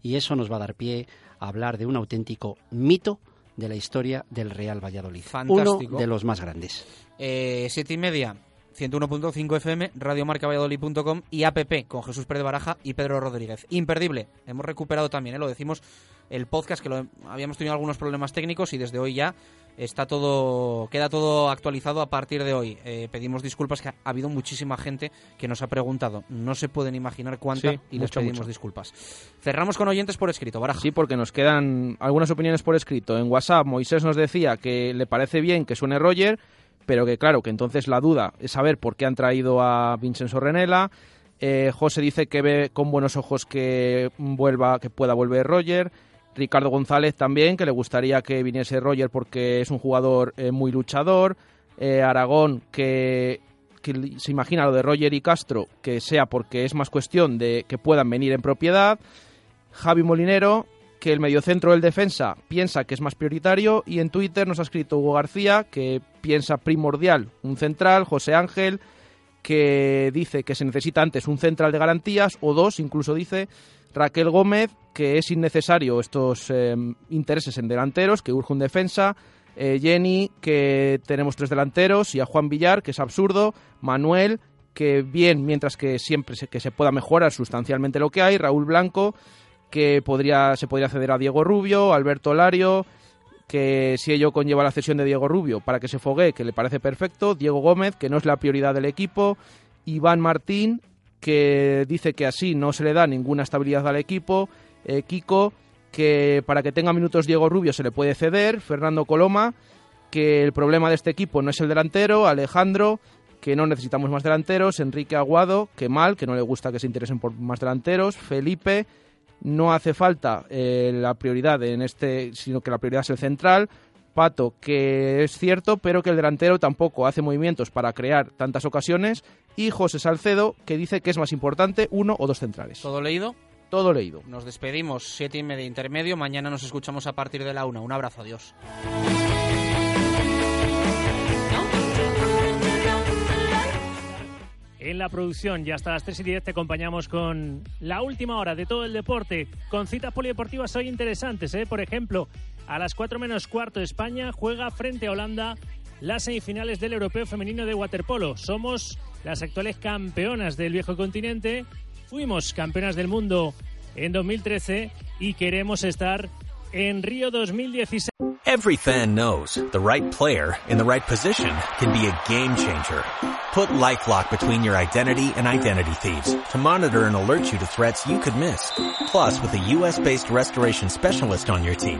Y eso nos va a dar pie a hablar de un auténtico mito de la historia del Real Valladolid. Fantástico. Uno de los más grandes. Eh, siete y media. 101.5 FM, radiomarcavalladolid.com y APP con Jesús Pérez Baraja y Pedro Rodríguez. Imperdible. Hemos recuperado también, ¿eh? lo decimos, el podcast que lo, habíamos tenido algunos problemas técnicos y desde hoy ya está todo queda todo actualizado a partir de hoy. Eh, pedimos disculpas que ha habido muchísima gente que nos ha preguntado. No se pueden imaginar cuánta y les pedimos disculpas. Cerramos con oyentes por escrito, Baraja. Sí, porque nos quedan algunas opiniones por escrito. En WhatsApp Moisés nos decía que le parece bien que suene Roger pero que claro, que entonces la duda es saber por qué han traído a Vincenzo Renela. Eh, José dice que ve con buenos ojos que vuelva, que pueda volver Roger. Ricardo González también, que le gustaría que viniese Roger porque es un jugador eh, muy luchador. Eh, Aragón, que, que, se imagina lo de Roger y Castro, que sea porque es más cuestión de que puedan venir en propiedad. Javi Molinero, que el mediocentro del defensa piensa que es más prioritario y en Twitter nos ha escrito Hugo García que piensa primordial un central, José Ángel, que dice que se necesita antes un central de garantías o dos, incluso dice Raquel Gómez que es innecesario estos em, intereses en delanteros, que urge un defensa, eh, Jenny que tenemos tres delanteros y a Juan Villar que es absurdo, Manuel que bien, mientras que siempre se, que se pueda mejorar sustancialmente lo que hay, Raúl Blanco que podría, se podría ceder a Diego Rubio, Alberto Lario, que si ello conlleva la cesión de Diego Rubio para que se fogue, que le parece perfecto, Diego Gómez, que no es la prioridad del equipo, Iván Martín, que dice que así no se le da ninguna estabilidad al equipo, eh, Kiko, que para que tenga minutos Diego Rubio se le puede ceder, Fernando Coloma, que el problema de este equipo no es el delantero, Alejandro, que no necesitamos más delanteros, Enrique Aguado, que mal, que no le gusta que se interesen por más delanteros, Felipe, no hace falta eh, la prioridad en este, sino que la prioridad es el central. Pato, que es cierto, pero que el delantero tampoco hace movimientos para crear tantas ocasiones. Y José Salcedo, que dice que es más importante uno o dos centrales. ¿Todo leído? Todo leído. Nos despedimos, siete y media intermedio. Mañana nos escuchamos a partir de la una. Un abrazo, adiós. en la producción. Ya hasta las 3 y 10 te acompañamos con la última hora de todo el deporte, con citas polideportivas hoy interesantes. ¿eh? Por ejemplo, a las 4 menos cuarto España juega frente a Holanda las semifinales del Europeo Femenino de Waterpolo. Somos las actuales campeonas del viejo continente, fuimos campeonas del mundo en 2013 y queremos estar en Río 2016. Every fan knows the right player in the right position can be a game changer. Put LifeLock between your identity and identity thieves to monitor and alert you to threats you could miss. Plus, with a US-based restoration specialist on your team,